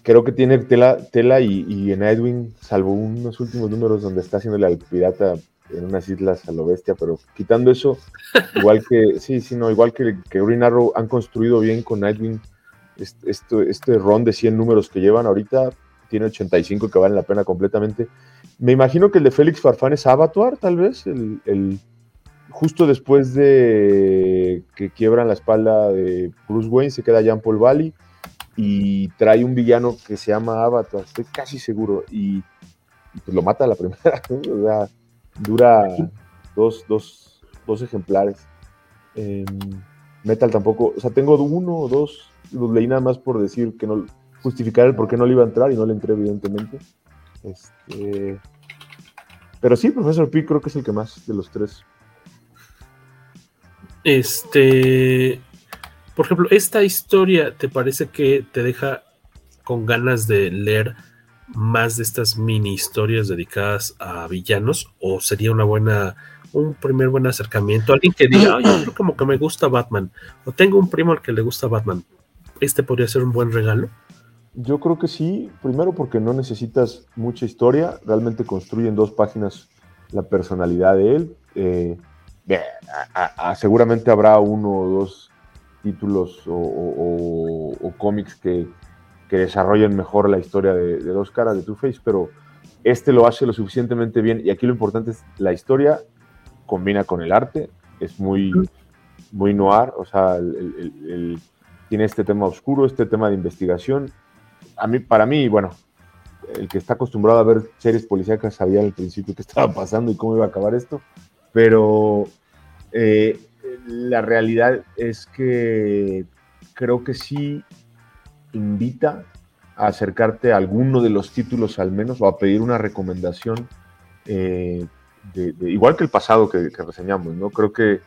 creo que tiene tela, tela y, y, en Nightwing, salvo unos últimos números donde está haciéndole al pirata en unas islas a lo bestia, pero quitando eso, igual que, sí, sí, no, igual que, que Green Arrow han construido bien con Nightwing este, este, este ron de 100 números que llevan ahorita, tiene 85 que valen la pena completamente. Me imagino que el de Félix Farfán es Abattoir, tal vez, el, el, justo después de que quiebran la espalda de Bruce Wayne, se queda Jean Paul Valley y trae un villano que se llama Avatar, estoy casi seguro, y, pues lo mata a la primera, o sea, dura dos, dos, dos ejemplares. Eh, Metal tampoco, o sea, tengo uno o dos, los leí nada más por decir que no, justificar el por qué no le iba a entrar y no le entré, evidentemente. Este, pero sí, Profesor P creo que es el que más de los tres. Este, por ejemplo, esta historia, ¿te parece que te deja con ganas de leer más de estas mini historias dedicadas a villanos? ¿O sería una buena, un primer buen acercamiento? Alguien que diga, yo creo como que me gusta Batman, o tengo un primo al que le gusta Batman. ¿Este podría ser un buen regalo? Yo creo que sí, primero porque no necesitas mucha historia, realmente construyen dos páginas la personalidad de él. Eh, a, a, seguramente habrá uno o dos títulos o, o, o cómics que, que, desarrollen mejor la historia de, de, dos caras de Two-Face, pero este lo hace lo suficientemente bien. Y aquí lo importante es la historia combina con el arte, es muy, muy noir, o sea, el, el, el, tiene este tema oscuro, este tema de investigación. A mí, para mí, bueno, el que está acostumbrado a ver series policíacas sabía al principio qué estaba pasando y cómo iba a acabar esto, pero eh, la realidad es que creo que sí invita a acercarte a alguno de los títulos al menos o a pedir una recomendación, eh, de, igual que el pasado que, reseñamos, ¿no? Creo que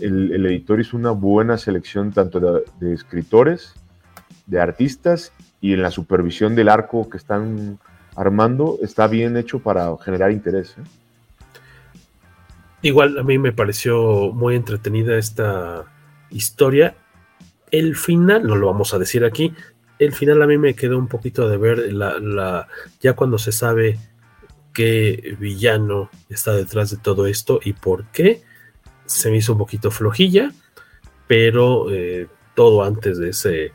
el, editor hizo una buena selección tanto de, de escritores, de artistas y en la supervisión del arco que están armando está bien hecho para generar interés. ¿eh? Igual a mí me pareció muy entretenida esta historia. El final, no lo vamos a decir aquí, el final a mí me quedó un poquito de ver la, la, ya cuando se sabe qué villano está detrás de todo esto y por qué, se me hizo un poquito flojilla, pero eh, todo antes de ese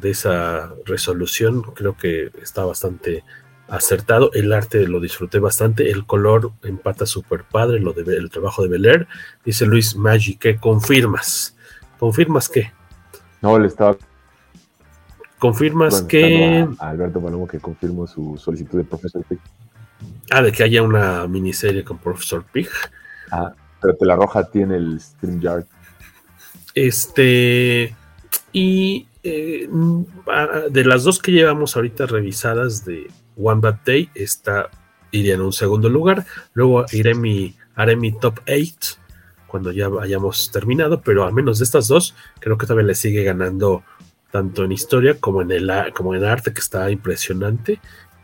de esa resolución creo que está bastante acertado, el arte lo disfruté bastante, el color empata súper padre, lo de, el trabajo de Bel dice Luis Maggi, ¿qué confirmas? ¿Confirmas qué? No, le estaba... ¿Confirmas bueno, que... A Alberto Palomo que confirmo su solicitud de Profesor Pig. Ah, de que haya una miniserie con Profesor Pig. Ah, pero te la roja tiene el StreamYard. Este... Y eh, de las dos que llevamos ahorita revisadas de One Bad Day, esta iría en un segundo lugar. Luego iré mi, haré mi top 8 cuando ya hayamos terminado, pero al menos de estas dos, creo que todavía le sigue ganando tanto en historia como en el como en arte, que está impresionante.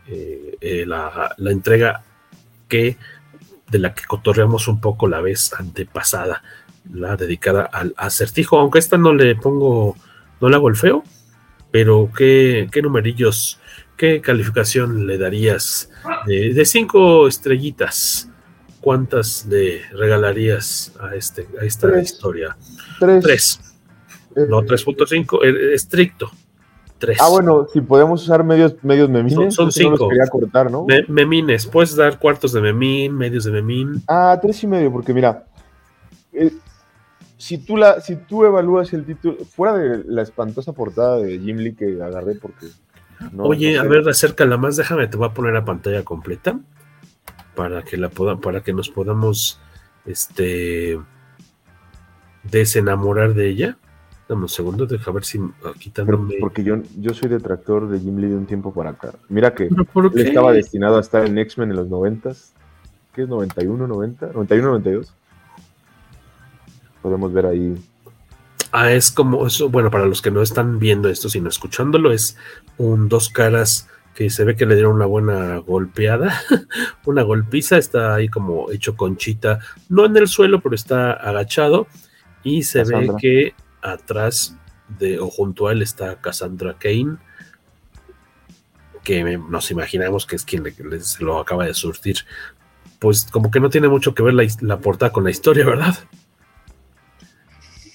Eh, eh, la, la, entrega que de la que cotorreamos un poco la vez antepasada, la dedicada al acertijo, aunque esta no le pongo, no le hago el feo, pero qué, qué numerillos ¿qué calificación le darías de, de, cinco estrellitas? ¿Cuántas le regalarías a, este, a esta tres. historia? Tres. Tres. Eh, no 3.5, eh, estricto. Tres. Ah, bueno, si podemos usar medios, medios memines. Son, son cinco. No quería cortar, ¿no? Me, memines, puedes dar cuartos de memín, medios de memín. Ah, tres y medio, porque mira, eh, si, tú la, si tú evalúas el título, fuera de la espantosa portada de Jim Lee que agarré porque no, Oye, no a ver, acércala más, déjame, te voy a poner a pantalla completa para que la poda, para que nos podamos este desenamorar de ella. Dame un segundo, deja ver si quitándome. Porque yo, yo soy detractor de Jim Lee de un tiempo para acá. Mira que él estaba destinado a estar en X-Men en los 90 ¿Qué es 91, 90? 91, 92. podemos ver ahí. Ah, es como eso, bueno, para los que no están viendo esto, sino escuchándolo, es un dos caras que se ve que le dieron una buena golpeada, una golpiza, está ahí como hecho conchita, no en el suelo, pero está agachado, y se Cassandra. ve que atrás de o junto a él está Cassandra Kane, que nos imaginamos que es quien le- le- se lo acaba de surtir. Pues como que no tiene mucho que ver la, la portada con la historia, ¿verdad?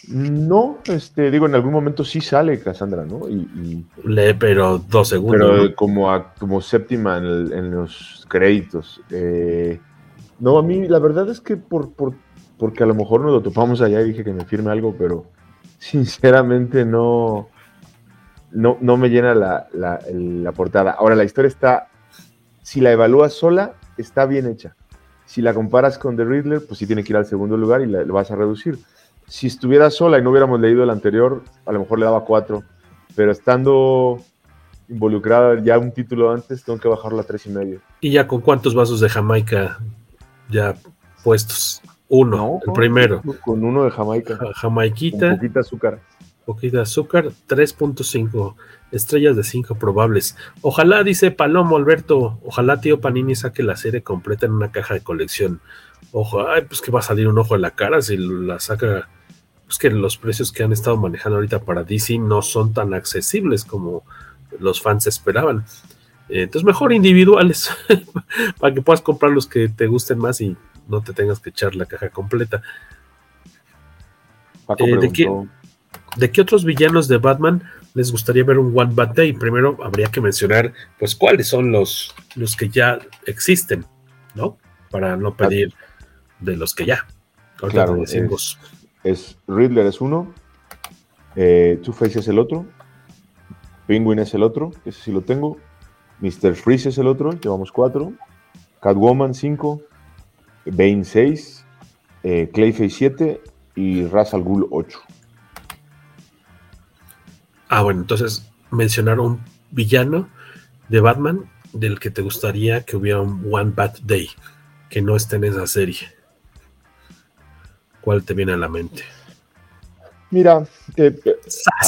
No, este, digo, en algún momento sí sale Cassandra, ¿no? Y, y- Lee, pero dos segundos. pero ¿no? como, a- como séptima en, el- en los créditos. Eh, no, a mí la verdad es que por, por- porque a lo mejor nos lo topamos allá y dije que me firme algo, pero sinceramente no, no, no me llena la, la portada. Ahora, la historia está, si la evalúas sola, está bien hecha. Si la comparas con The Riddler, pues sí tiene que ir al segundo lugar y la, lo vas a reducir. Si estuviera sola y no hubiéramos leído el anterior, a lo mejor le daba cuatro. Pero estando involucrada ya un título antes, tengo que bajarlo a tres y medio. ¿Y ya con cuántos vasos de Jamaica ya puestos? Uno, el primero. Con uno de Jamaica. Ja- Jamaiquita, Con poquita azúcar. poquita azúcar, 3.5 estrellas de 5 probables. Ojalá, dice Palomo Alberto, ojalá tío Panini saque la serie completa en una caja de colección. Ojo, ay, pues que va a salir un ojo en la cara si la saca. Pues que los precios que han estado manejando ahorita para DC no son tan accesibles como los fans esperaban. Eh, Entonces, mejor individuales para que puedas comprar los que te gusten más y no te tengas que echar la caja completa. Paco Eh, ¿de, qué, preguntó, de qué otros villanos de Batman les gustaría ver un One Bad Day? Primero habría que mencionar, pues, cuáles son los, los que ya existen, ¿no? Para no pedir de los que ya. Ahorita Claro, decimos. es Riddler es uno, eh, Two-Face es el otro, Penguin es el otro, ese sí lo tengo, Mr. Freeze es el otro, llevamos cuatro, Catwoman 5, Bane 6, eh, Clayface 7 y Ra's al Ghul 8. Ah, bueno, entonces mencionar un villano de Batman del que te gustaría que hubiera un One Bad Day, que no esté en esa serie. ¿Cuál te viene a la mente? Mira, eh,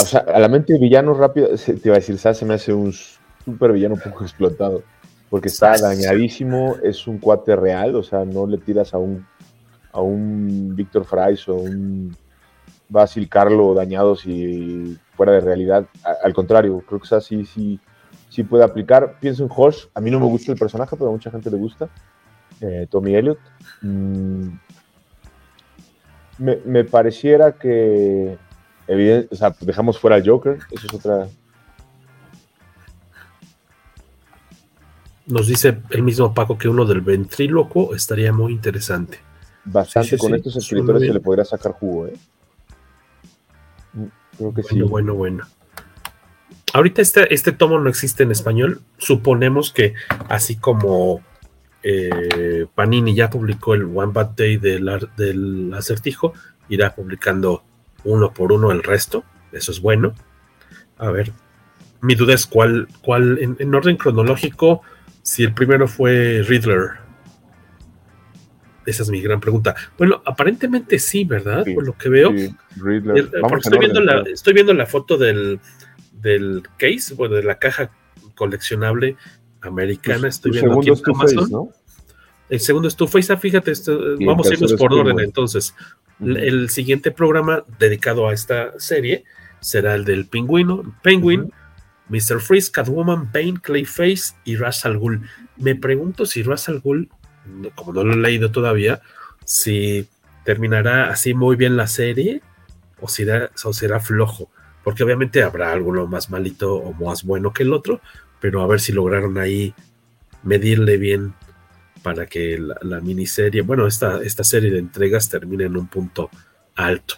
o sea, a la mente villano rápido, te iba a decir, Sass se me hace un super villano un poco explotado, porque está dañadísimo, es un cuate real, o sea, no le tiras a un a un Víctor Fries o un Basil Carlo dañados y fuera de realidad. Al contrario, creo que Sass sí, sí, sí puede aplicar. Pienso en Hosh, a mí no me gusta el personaje, pero a mucha gente le gusta. Eh, Tommy Elliot. Mm, me, me pareciera que evidente, o sea, dejamos fuera al Joker, eso es otra. Nos dice el mismo Paco que uno del ventríloco estaría muy interesante. Bastante Sí, sí, con sí, estos escritores se le podría sacar jugo, ¿eh? Creo que sí. Bueno, bueno, bueno. Ahorita este, este tomo no existe en español. Suponemos que así como eh, Panini ya publicó el One Bad Day del, del acertijo, irá publicando uno por uno el resto. Eso es bueno. A ver, mi duda es cuál, cuál en, en orden cronológico, si el primero fue Riddler. Esa es mi gran pregunta. Bueno, aparentemente sí, ¿verdad? Sí, Por lo que veo. sí, Riddler. El- Vamos porque en estoy, viendo la, estoy viendo la foto del, del case, bueno, de la caja coleccionable americana. Tu- estoy viendo aquí segundo en es tu Amazon. face, ¿no? El segundo es tu face, ah, fíjate, esto- el vamos a irnos por orden entonces. El, siguiente programa dedicado a esta serie será el del pingüino, Penguin, Mr. Freeze, Catwoman, Bane, Clayface y Ra's al Ghul. Me pregunto si Ra's al Ghul, como no lo he leído todavía, si terminará así muy bien la serie o será, o será flojo. Porque obviamente habrá alguno más malito o más bueno que el otro, pero a ver si lograron ahí medirle bien para que la, la miniserie, bueno, esta, esta serie de entregas termine en un punto alto.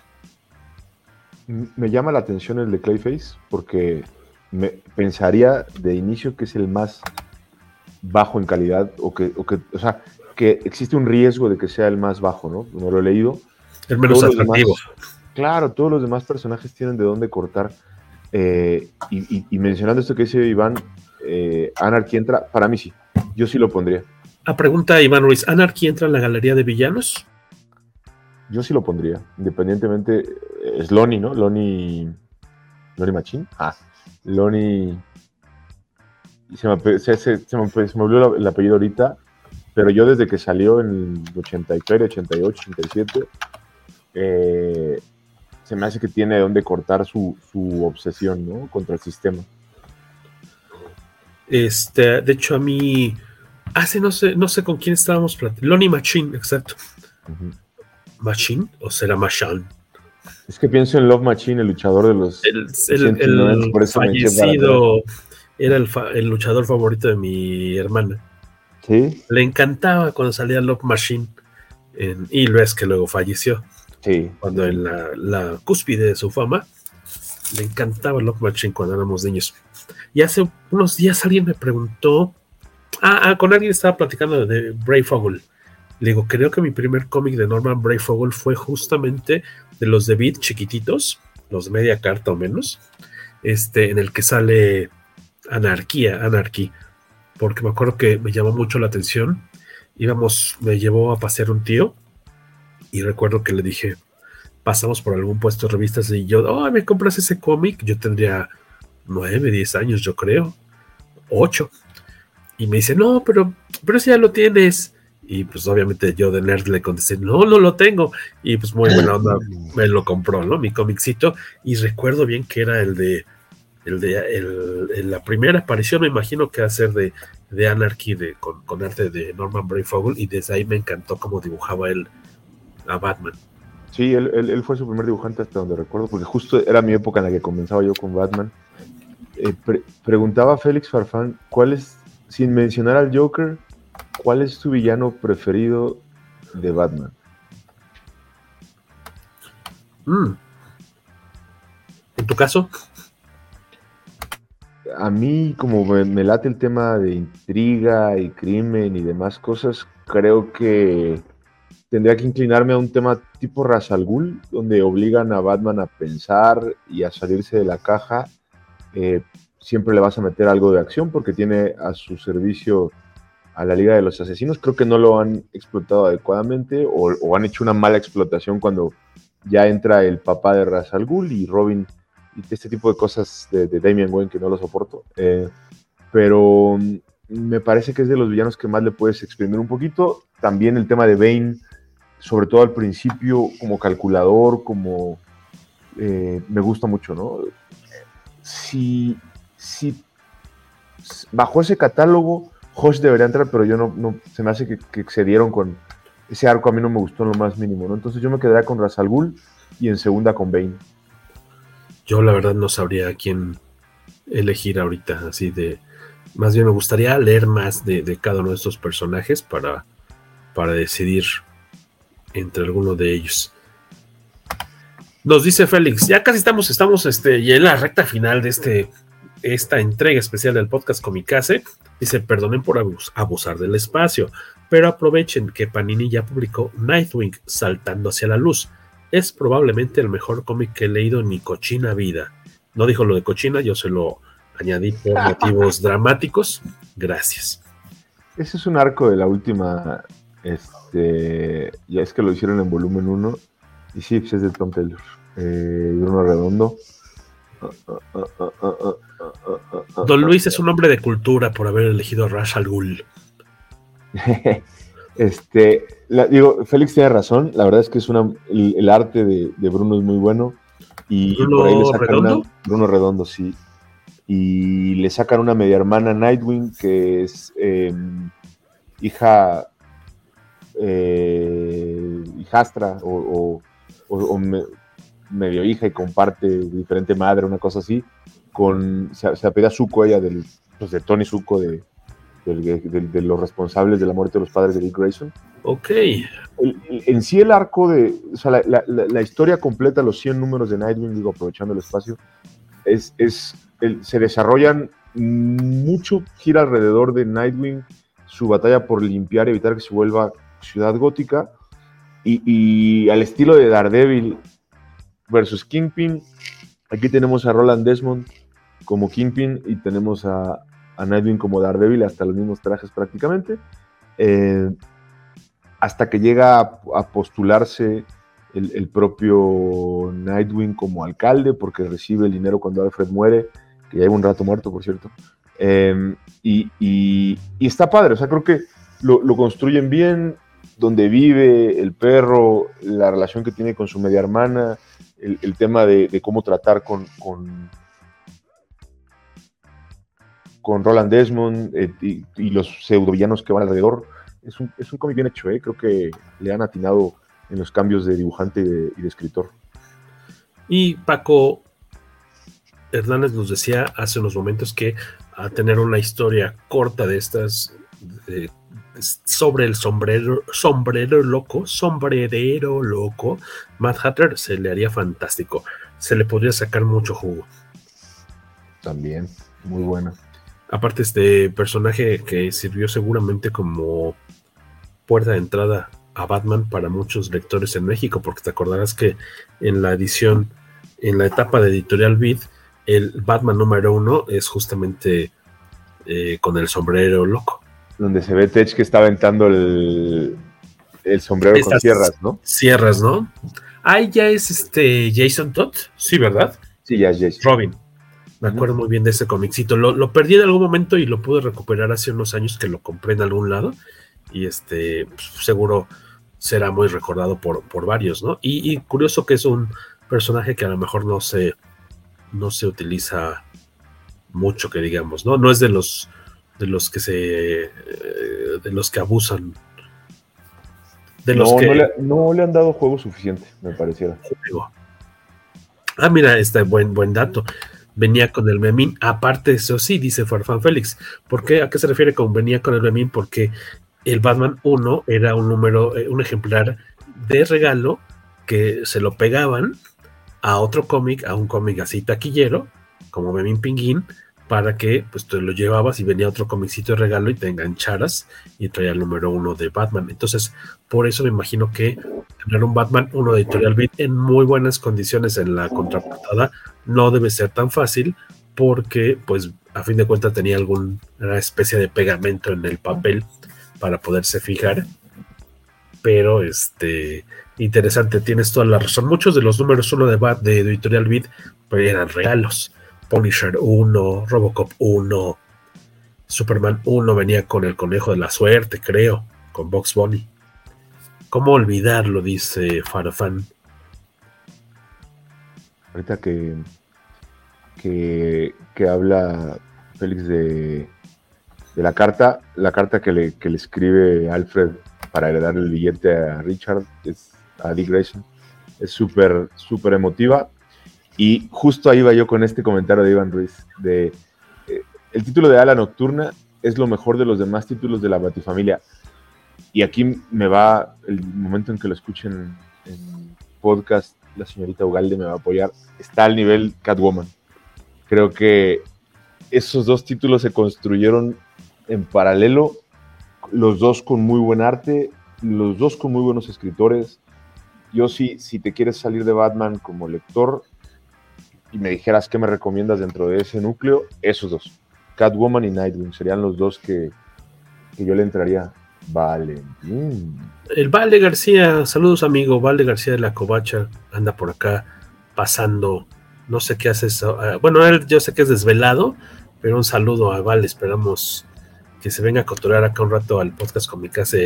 Me llama la atención el de Clayface porque me pensaría de inicio que es el más bajo en calidad o que, o que, o sea, que existe un riesgo de que sea el más bajo, ¿no? No lo he leído. El menos Todos atractivo. demás- claro, todos los demás personajes tienen de dónde cortar. Eh, y, y- y mencionando esto que dice Iván, eh, Anarchy entra, para mí sí, yo sí lo pondría. A pregunta Iván Ruiz, ¿Anarchy entra en la galería de villanos? yo sí lo pondría, independientemente. Es Lonnie, ¿no? Lonnie. Lonnie Machín. Ah, Lonnie. Se me, se, se, se me, me olvidó el apellido ahorita, pero yo desde que salió en el 83, 88, 87, eh, se me hace que tiene de dónde cortar su, su obsesión, ¿no? Contra el sistema. Este, de hecho, a mí. Hace no sé, no sé con quién estábamos platicando. Lonnie Machine, exacto. ¿Machine o será Machan? Es que pienso en Love Machine, el luchador de los El, el- 190, el por eso fallecido era el, fa- el luchador favorito de mi hermana. Sí, Le encantaba cuando salía Love Machine. En, y lo es que luego falleció. sí. Cuando en la, la cúspide de su fama, le encantaba Love Machine cuando éramos niños. Y hace unos días alguien me preguntó. Ah, ah, con alguien estaba platicando de Brave Le digo, creo que mi primer cómic de Norman Brave fue justamente de los de Beat chiquititos, los de media carta o menos, este, en el que sale Anarquía, Anarchy, porque me acuerdo que me llamó mucho la atención. Íbamos, me llevó a pasear un tío y recuerdo que le dije, pasamos por algún puesto de revistas y yo, oh, ¿me compras ese cómic? Yo tendría nueve, diez años, yo creo, ocho. Y me dice, no, pero, pero si ya lo tienes. Y pues obviamente yo de nerd le contesté, no, no lo tengo. Y pues muy buena onda, me lo compró, ¿no? Mi cómicito. Y recuerdo bien que era el de, el de, el, el- la primera aparición, me imagino que va a ser de, de Anarchy de, con, con arte de Norman Brayfogle. Y desde ahí me encantó cómo dibujaba él a Batman. Sí, él, él- él fue su primer dibujante hasta donde recuerdo, porque justo era mi época en la que comenzaba yo con Batman. Eh, pre- preguntaba a Félix Farfán, ¿cuál es, sin mencionar al Joker, cuál es tu villano preferido de Batman? Mm. ¿En tu caso? A mí, como me, me late el tema de intriga y crimen y demás cosas, creo que tendría que inclinarme a un tema tipo Ra's al Ghul, donde obligan a Batman a pensar y a salirse de la caja. Eh, siempre le vas a meter algo de acción porque tiene a su servicio a la Liga de los Asesinos. Creo que no lo han explotado adecuadamente o, o han hecho una mala explotación cuando ya entra el papá de Ra's al Ghul y Robin y este tipo de cosas de, de Damian Wayne que no lo soporto. Eh, pero mm, me parece que es de los villanos que más le puedes exprimir un poquito. También el tema de Bane, sobre todo al principio, como calculador, como... eh, me gusta mucho, ¿no? Si, si bajo ese catálogo, Hosh debería entrar, pero yo no, no se me hace que, que excedieron con ese arco, a mí no me gustó en lo más mínimo, ¿no? Entonces yo me quedaría con Ra's al Ghul y en segunda con Bane. Yo la verdad no sabría a quién elegir ahorita, así de... Más bien me gustaría leer más de, de cada uno de estos personajes para, para decidir entre alguno de ellos. Nos dice Félix, ya casi estamos, estamos este, ya en la recta final de este, esta entrega especial del podcast Comicase. Dice, perdonen por abus- abusar del espacio, pero aprovechen que Panini ya publicó Nightwing saltando hacia la luz. Es probablemente el mejor cómic que he leído en mi cochina vida. No dijo lo de cochina, yo se lo añadí por motivos dramáticos. Gracias. Ese es un arco de la última, este, ya es que lo hicieron en volumen 1. Y sí, pues, es de Tom Taylor. Eh, Bruno Redondo. Don Luis es un hombre de cultura por haber elegido a Rash al Ghul. este, digo, Félix tiene razón. La verdad es que es una, el, arte de, Bruno es muy bueno. Y Bruno Redondo. Bruno Redondo, sí. Y le sacan una media hermana Nightwing que es em, hija eh, hijastra o, o- o- o me- medio hija y comparte diferente madre, una cosa así, con, se, se apellida Zuko, ella del, pues de Tony Zuko, de, del- del- de los responsables de la muerte de los padres de Dick Grayson. Ok. El- el- en sí el arco de, o sea, la, la- la- la historia completa, los 100 números de Nightwing, digo, aprovechando el espacio, es, es el- se desarrollan mucho, gira alrededor de Nightwing, su batalla por limpiar y evitar que se vuelva ciudad gótica, y, al estilo de Daredevil versus Kingpin, aquí tenemos a Roland Desmond como Kingpin y tenemos a, Nightwing como Daredevil, hasta los mismos trajes prácticamente. Eh, hasta que llega a, postularse el, propio Nightwing como alcalde, porque recibe el dinero cuando Alfred muere, que ya lleva un rato muerto, por cierto. Eh, y, está padre, o sea, creo que lo, construyen bien, donde vive el perro, la relación que tiene con su media hermana, el, tema de, cómo tratar con, con, Roland Desmond eh, y, los pseudovillanos que van alrededor. Es un, es un cómic bien hecho, ¿eh? creo que le han atinado en los cambios de dibujante y de, escritor. Y Paco Hernández nos decía hace unos momentos que a tener una historia corta de estas sobre el sombrero, sombrero loco, sombrerero loco, Mad Hatter se le haría fantástico. Se le podría sacar mucho jugo. También, muy bueno. Aparte, este personaje que sirvió seguramente como puerta de entrada a Batman para muchos lectores en México, porque te acordarás que en la edición, en la etapa de Editorial Beat, el Batman número uno es justamente eh, con el sombrero loco. Donde se ve Tech que está aventando el, el sombrero Estas con sierras, ¿no? Sierras, ¿no? Ahí ya es este Jason Todd, sí, ¿verdad? Sí, ya es Jason. Robin. Me acuerdo muy bien de ese comicito. Lo, lo, perdí en algún momento y lo pude recuperar hace unos años que lo compré en algún lado. Y este, pues, seguro será muy recordado por, por varios, ¿no? Y, y, curioso que es un personaje que a lo mejor no se, no se utiliza mucho, que digamos, ¿no? No es de los de los que se de los que abusan. De los no, que no le, no le han dado juego suficiente, me pareciera. Ah, mira, este buen, buen dato venía con el memín. Aparte, eso sí, dice Farfán Félix. ¿Por qué? ¿A qué se refiere con venía con el memín? Porque el Batman 1 era un número, eh, un ejemplar de regalo que se lo pegaban a otro cómic, a un cómic así taquillero, como Memín Pinguín, para que pues te lo llevabas y venía otro comicito de regalo y te engancharas y traía el número uno de Batman. Entonces, por eso me imagino que tener un Batman 1 de Editorial Beat en muy buenas condiciones en la contraportada no debe ser tan fácil porque pues a fin de cuentas tenía alguna especie de pegamento en el papel para poderse fijar. Pero este interesante, tienes toda la razón. Muchos de los números uno de, Bat, de Editorial Beat pues, eran regalos. Punisher 1, Robocop 1, Superman 1 venía con el conejo de la suerte, creo, con Box Bunny. ¿Cómo olvidarlo? Dice Farfán. Ahorita que, que, que habla Félix de, de, la carta, la carta que le, que le escribe Alfred para heredar el billete a Richard, es, a Dick Grayson, es súper, súper emotiva. Y justo ahí va yo con este comentario de Iván Ruiz, de eh, el título de Ala Nocturna es lo mejor de los demás títulos de la Batifamilia. Y aquí me va, el momento en que lo escuchen en podcast, la señorita Ugalde me va a apoyar, está al nivel Catwoman. Creo que esos dos títulos se construyeron en paralelo, los dos con muy buen arte, los dos con muy buenos escritores. Yo sí, si te quieres salir de Batman como lector, y me dijeras qué me recomiendas dentro de ese núcleo, esos dos. Catwoman y Nightwing serían los dos que, que yo le entraría. Vale. Mm. El Valde García, saludos amigo, Valde García de la Covacha, anda por acá pasando, no sé qué haces. Uh, bueno, él yo sé que es desvelado, pero un saludo a Valde, esperamos que se venga a coturar acá un rato al podcast con mi casa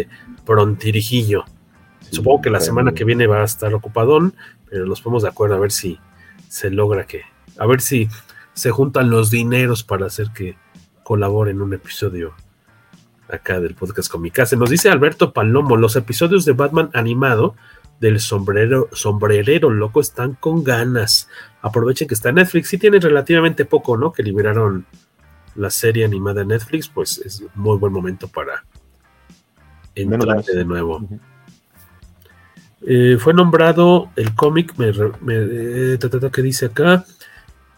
prontirijillo. Sí, Supongo que la semana que viene va a estar ocupadón, pero nos ponemos de acuerdo a ver si se logra que, a ver si se juntan los dineros para hacer que colabore en un episodio acá del podcast con mi casa. Nos dice Alberto Palomo, los episodios de Batman animado del sombrero, sombrerero loco están con ganas. Aprovechen que está en Netflix. Sí tiene relativamente poco, ¿no? Que liberaron la serie animada en Netflix, pues es muy buen momento para entrar de nuevo. Uh -huh. Eh, fue nombrado el cómic, me, eh, que dice acá,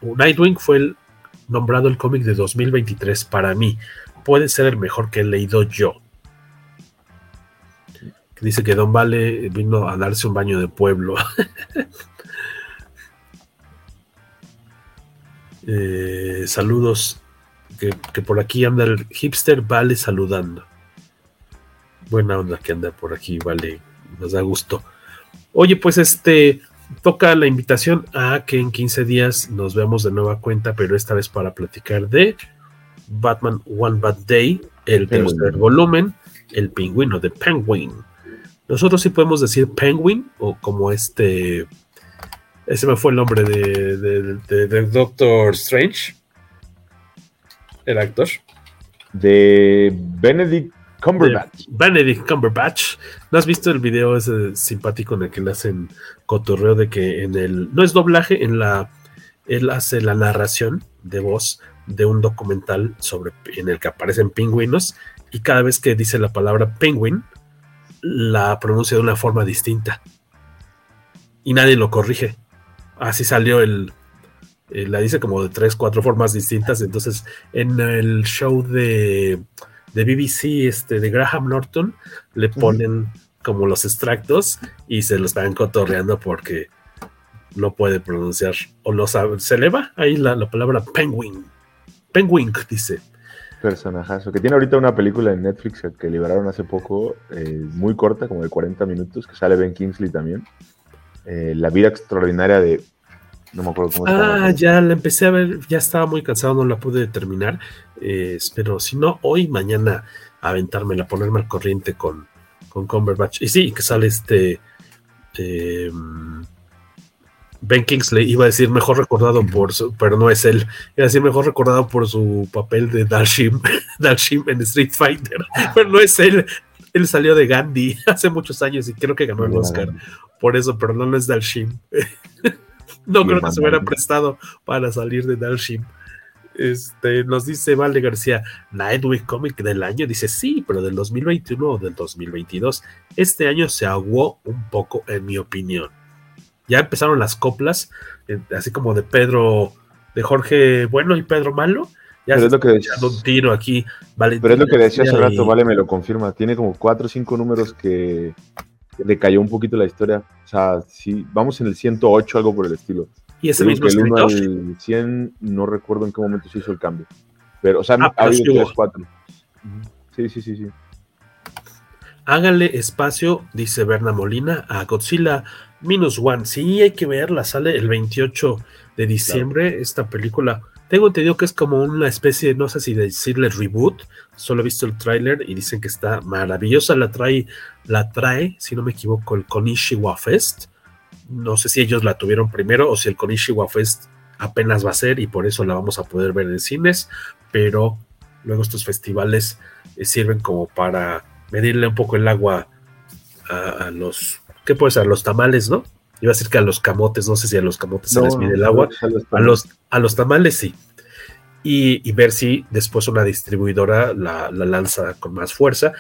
Nightwing fue nombrado el cómic de 2023 para mí. Puede ser el mejor que he leído yo. Dice que Don Vale vino a darse un baño de pueblo. eh, saludos. Que, que, por aquí anda el hipster Vale saludando. Buena onda que anda por aquí, Vale. Nos da gusto. Oye, pues este toca la invitación a que en 15 días nos veamos de nueva cuenta, pero esta vez para platicar de Batman One Bad Day, el tercer volumen, el pingüino de Penguin. Nosotros sí podemos decir Penguin o como este. Ese me fue el nombre de, de- de- de Doctor Strange. El actor. De Benedict Cumberbatch. Benedict Cumberbatch. ¿No has visto el video ese simpático en el que le hacen cotorreo de que en el. No es doblaje, en la. Él hace la narración de voz de un documental sobre en el que aparecen pingüinos y cada vez que dice la palabra penguin la pronuncia de una forma distinta y nadie lo corrige. Así salió el, eh, la dice como de tres, cuatro formas distintas. Entonces, en el show de, de BBC, este, de Graham Norton, le ponen como los extractos y se los están cotorreando porque no puede pronunciar o no sabe. Se le va ahí la, la palabra penguin. Penguin, dice. Personajazo. Que tiene ahorita una película en Netflix que liberaron hace poco, eh, muy corta, como de 40 minutos, que sale Ben Kingsley también. Eh, la vida extraordinaria de. No me acuerdo cómo. Ah, ya la empecé a ver, ya estaba muy cansado, no la pude terminar. eh, pero si no, hoy, mañana, aventármela, ponerme al corriente con, con Cumberbatch. Y sí, que sale este. eh, ben Kingsley, iba a decir mejor recordado por su, pero no es él, iba a decir mejor recordado por su papel de Dalshim, Dalshim en Street Fighter, pero no es él, él salió de Gandhi hace muchos años y creo que ganó el Oscar por eso, pero no, no es Dalshim. No creo que se hubiera prestado para salir de Dalshim. Este, nos dice Valde García, Nightwing Comic del año. Dice, sí, pero del 2021 o del 2022. Este año se aguó un poco, en mi opinión. Ya empezaron las coplas, eh, así como de Pedro, de Jorge Bueno y Pedro Malo. Ya Pero es lo que decías- un tiro aquí. Pero es lo que decía hace rato, y- Vale me lo confirma. Tiene como cuatro o cinco números que que le cayó un poquito la historia. O sea, sí, vamos en el 108, algo por el estilo. Y ese mismo el 1 escritor. al 100, no recuerdo en qué momento se hizo el cambio. Pero, o sea, Ah, ha habido hubo. tres, cuatro. Sí, sí, sí, sí. Hágale espacio, dice Berna Molina, a Godzilla Minus One. Sí, hay que verla, sale el 28 de diciembre esta película. Tengo entendido que es como una especie, no sé si decirle reboot, solo he visto el tráiler y dicen que está maravillosa, la trae, la trae, si no me equivoco, el Konishiwa Fest. No sé si ellos la tuvieron primero o si el Konishiwa Fest apenas va a ser y por eso la vamos a poder ver en cines, pero luego estos festivales eh, sirven como para medirle un poco el agua a, los, ¿qué puede ser? Los tamales, ¿no? Iba a decir que a los camotes, no sé si a los camotes se les mide el agua, a los a los, a los tamales sí. Y, y ver si después una distribuidora la, la lanza con más fuerza.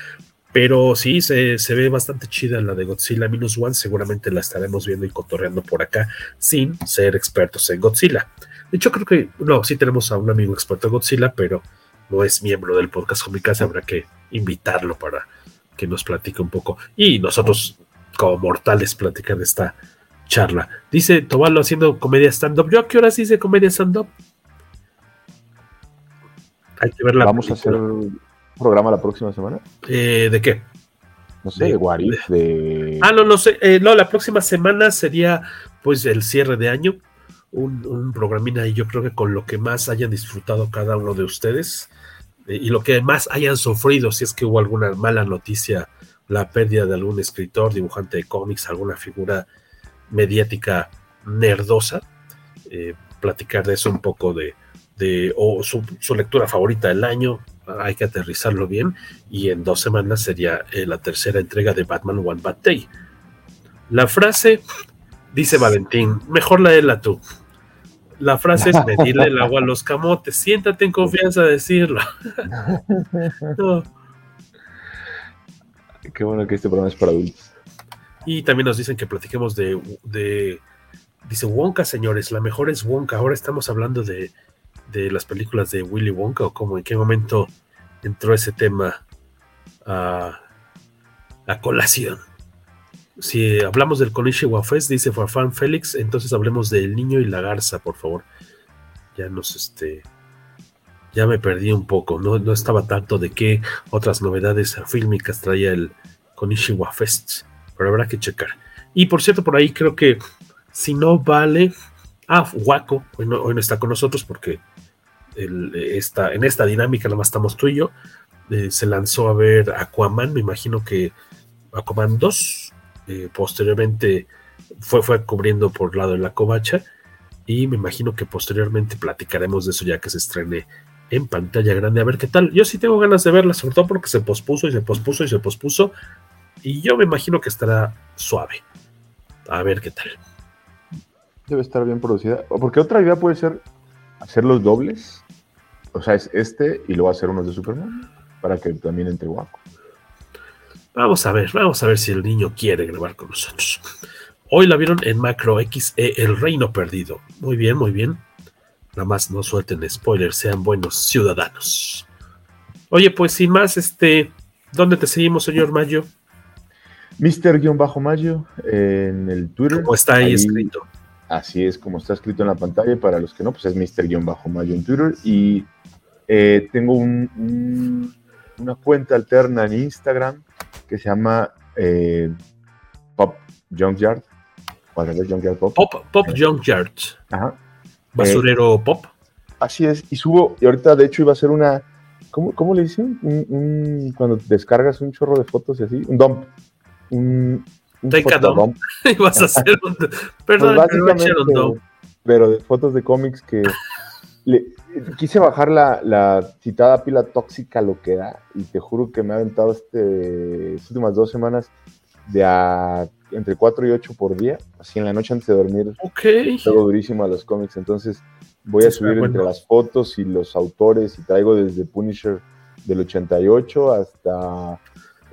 Pero sí, se, se ve bastante chida la de Godzilla Minus One. Seguramente la estaremos viendo y cotorreando por acá sin ser expertos en Godzilla. De hecho, creo que no, sí tenemos a un amigo experto en Godzilla, pero no es miembro del podcast Comicase. Habrá que invitarlo para que nos platique un poco. Y nosotros, como mortales, platicar de esta charla. Dice Tobalo haciendo comedia stand-up. ¿Yo a qué horas hice comedia stand-up? Hay que ver la Vamos a hacer un programa la próxima semana. Eh, ¿De qué? No sé, De- Warif, de. Ah, no, no sé. eh, no, la próxima semana sería pues el cierre de año. Un, un programina y yo creo que con lo que más hayan disfrutado cada uno de ustedes eh, y lo que más hayan sufrido, si es que hubo alguna mala noticia, la pérdida de algún escritor, dibujante de cómics, alguna figura mediática nerdosa, eh, platicar de eso un poco de, de o su, lectura favorita del año, hay que aterrizarlo bien, y en dos semanas sería eh, la tercera entrega de Batman One Bad Day. La frase, dice Valentín, mejor léela tú. La frase es medirle el agua a los camotes. Siéntate en confianza de decirlo. Qué bueno que este programa es para adultos. Y también nos dicen que platiquemos de, dice Wonka, señores, la mejor es Wonka. Ahora estamos hablando de, de las películas de Willy Wonka o cómo, en qué momento entró ese tema a, a colación. Si hablamos del Konishiwa Fest, dice Farfán Félix, entonces hablemos del niño y la garza, por favor. Ya nos, este, ya me perdí un poco, no, no estaba tanto de qué otras novedades fílmicas traía el Konishiwa Fest, pero habrá que checar. Y por cierto, por ahí creo que si no vale. Ah, Waco, hoy no, está con nosotros porque el, en esta dinámica nada más estamos tú y yo. Eh, se lanzó a ver Aquaman, me imagino que Aquaman 2. eh, posteriormente fue, fue cubriendo por lado de la covacha. Y me imagino que posteriormente platicaremos de eso ya que se estrene en pantalla grande. A ver qué tal. Yo sí tengo ganas de verla, sobre todo porque se pospuso y se pospuso y se pospuso. Y yo me imagino que estará suave. A ver qué tal. Debe estar bien producida. Porque otra idea puede ser hacer los dobles. O sea, es este y luego hacer unos de Superman. Para que también entre guapo. Vamos a ver, vamos a ver si el niño quiere grabar con nosotros. Hoy la vieron en Macro XE, El Reino Perdido. Muy bien, muy bien. Nada más no suelten spoilers, sean buenos ciudadanos. Oye, pues sin más, este, ¿dónde te seguimos, señor Mayo? Mister-Mayo en el Twitter. ¿Cómo está ahí, escrito? Así es como está escrito en la pantalla. Para los que no, pues es Mister-Mayo en Twitter. Y eh, tengo un, un, una cuenta alterna en Instagram que se llama eh, Pop Junkyard. Junkyard Pop. Pop, Pop Junkyard. Ajá. Basurero Pop. Así es. Y subo, y ahorita de hecho iba a ser una. ¿Cómo, cómo le dicen? Un, un, cuando descargas un chorro de fotos y así. Un dump. Un, un. Y vas a hacer un. Perdón, pues dump. pero de fotos de cómics que. Le, quise bajar la, la, citada pila tóxica lo que da y te juro que me ha aventado este, estas últimas dos semanas de a, entre 4 y 8 por día, así en la noche antes de dormir. Ok. Todo durísimo a los cómics, entonces voy a subir bueno. entre las fotos y los autores y traigo desde Punisher del 88 hasta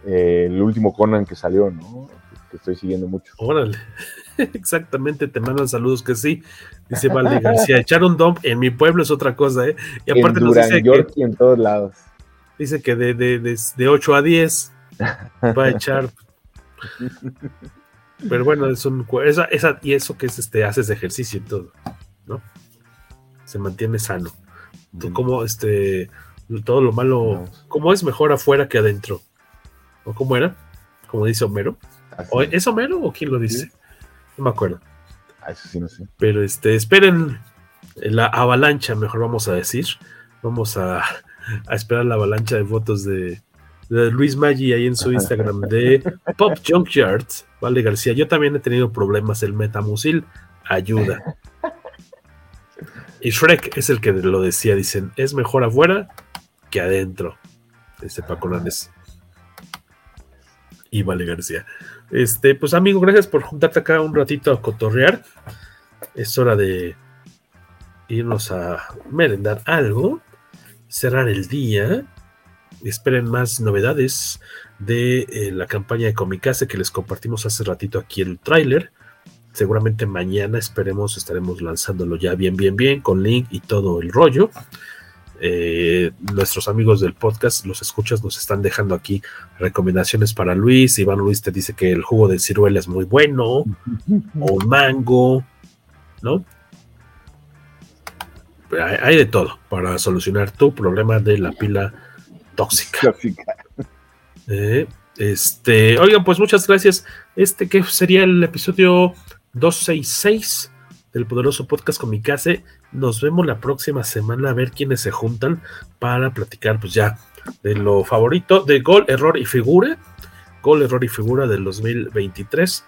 eh, el último Conan que salió, ¿no? Que estoy siguiendo mucho. Órale. Exactamente, te mandan saludos que sí. Dice Valde García, echar un dump en mi pueblo es otra cosa, ¿eh? Y aparte en nos dice York que, y en todos lados. Dice que de, de, de, de 8 a 10 va a echar. Pero bueno, es un, esa, esa, y eso que es este, haces ejercicio y todo, ¿no? Se mantiene sano. Tú como este, todo lo malo, ¿cómo es mejor afuera que adentro? ¿O cómo era? Como dice Homero. ¿O ¿Es Homero o quién lo dice? ¿Sí? No me acuerdo. Ah, eso sí, no sé. Pero este, esperen la avalancha, mejor vamos a decir. Vamos a, a esperar la avalancha de fotos de, de Luis Maggi ahí en su Instagram de Pop Junkyard. Vale, García. Yo también he tenido problemas. El metamucil ayuda. Y Shrek es el que lo decía. Dicen, es mejor afuera que adentro. Dice Paco Lanes. Y Vale García. Este, pues amigo, gracias por juntarte acá un ratito a cotorrear. Es hora de irnos a merendar algo, cerrar el día. Esperen más novedades de eh, la campaña de Comicase que les compartimos hace ratito aquí el tráiler. Seguramente mañana esperemos, estaremos lanzándolo ya bien, bien, bien, con link y todo el rollo. Eh, nuestros amigos del podcast, los escuchas, nos están dejando aquí recomendaciones para Luis. Iván Luis te dice que el jugo de ciruela es muy bueno, o mango, ¿no? Hay, hay, de todo para solucionar tu problema de la pila tóxica. tóxica. Eh, este, oigan, pues muchas gracias. Este que sería el episodio 266 del poderoso podcast Comicase. Nos vemos la próxima semana a ver quiénes se juntan para platicar, pues ya, de lo favorito de Gol, Error y Figura. Gol, Error y Figura del 2023.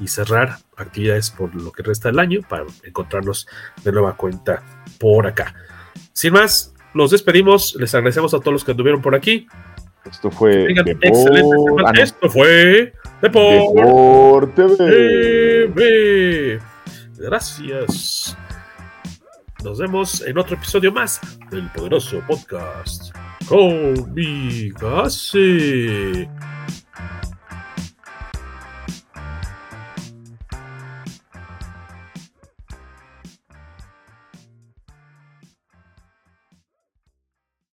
Y cerrar actividades por lo que resta del año para encontrarnos de nueva cuenta por acá. Sin más, nos despedimos. Les agradecemos a todos los que anduvieron por aquí. Esto fue. excelente ah, no. Esto fue Depor, Depor TV. TV. Gracias. Nos vemos en otro episodio más del poderoso podcast Comicase.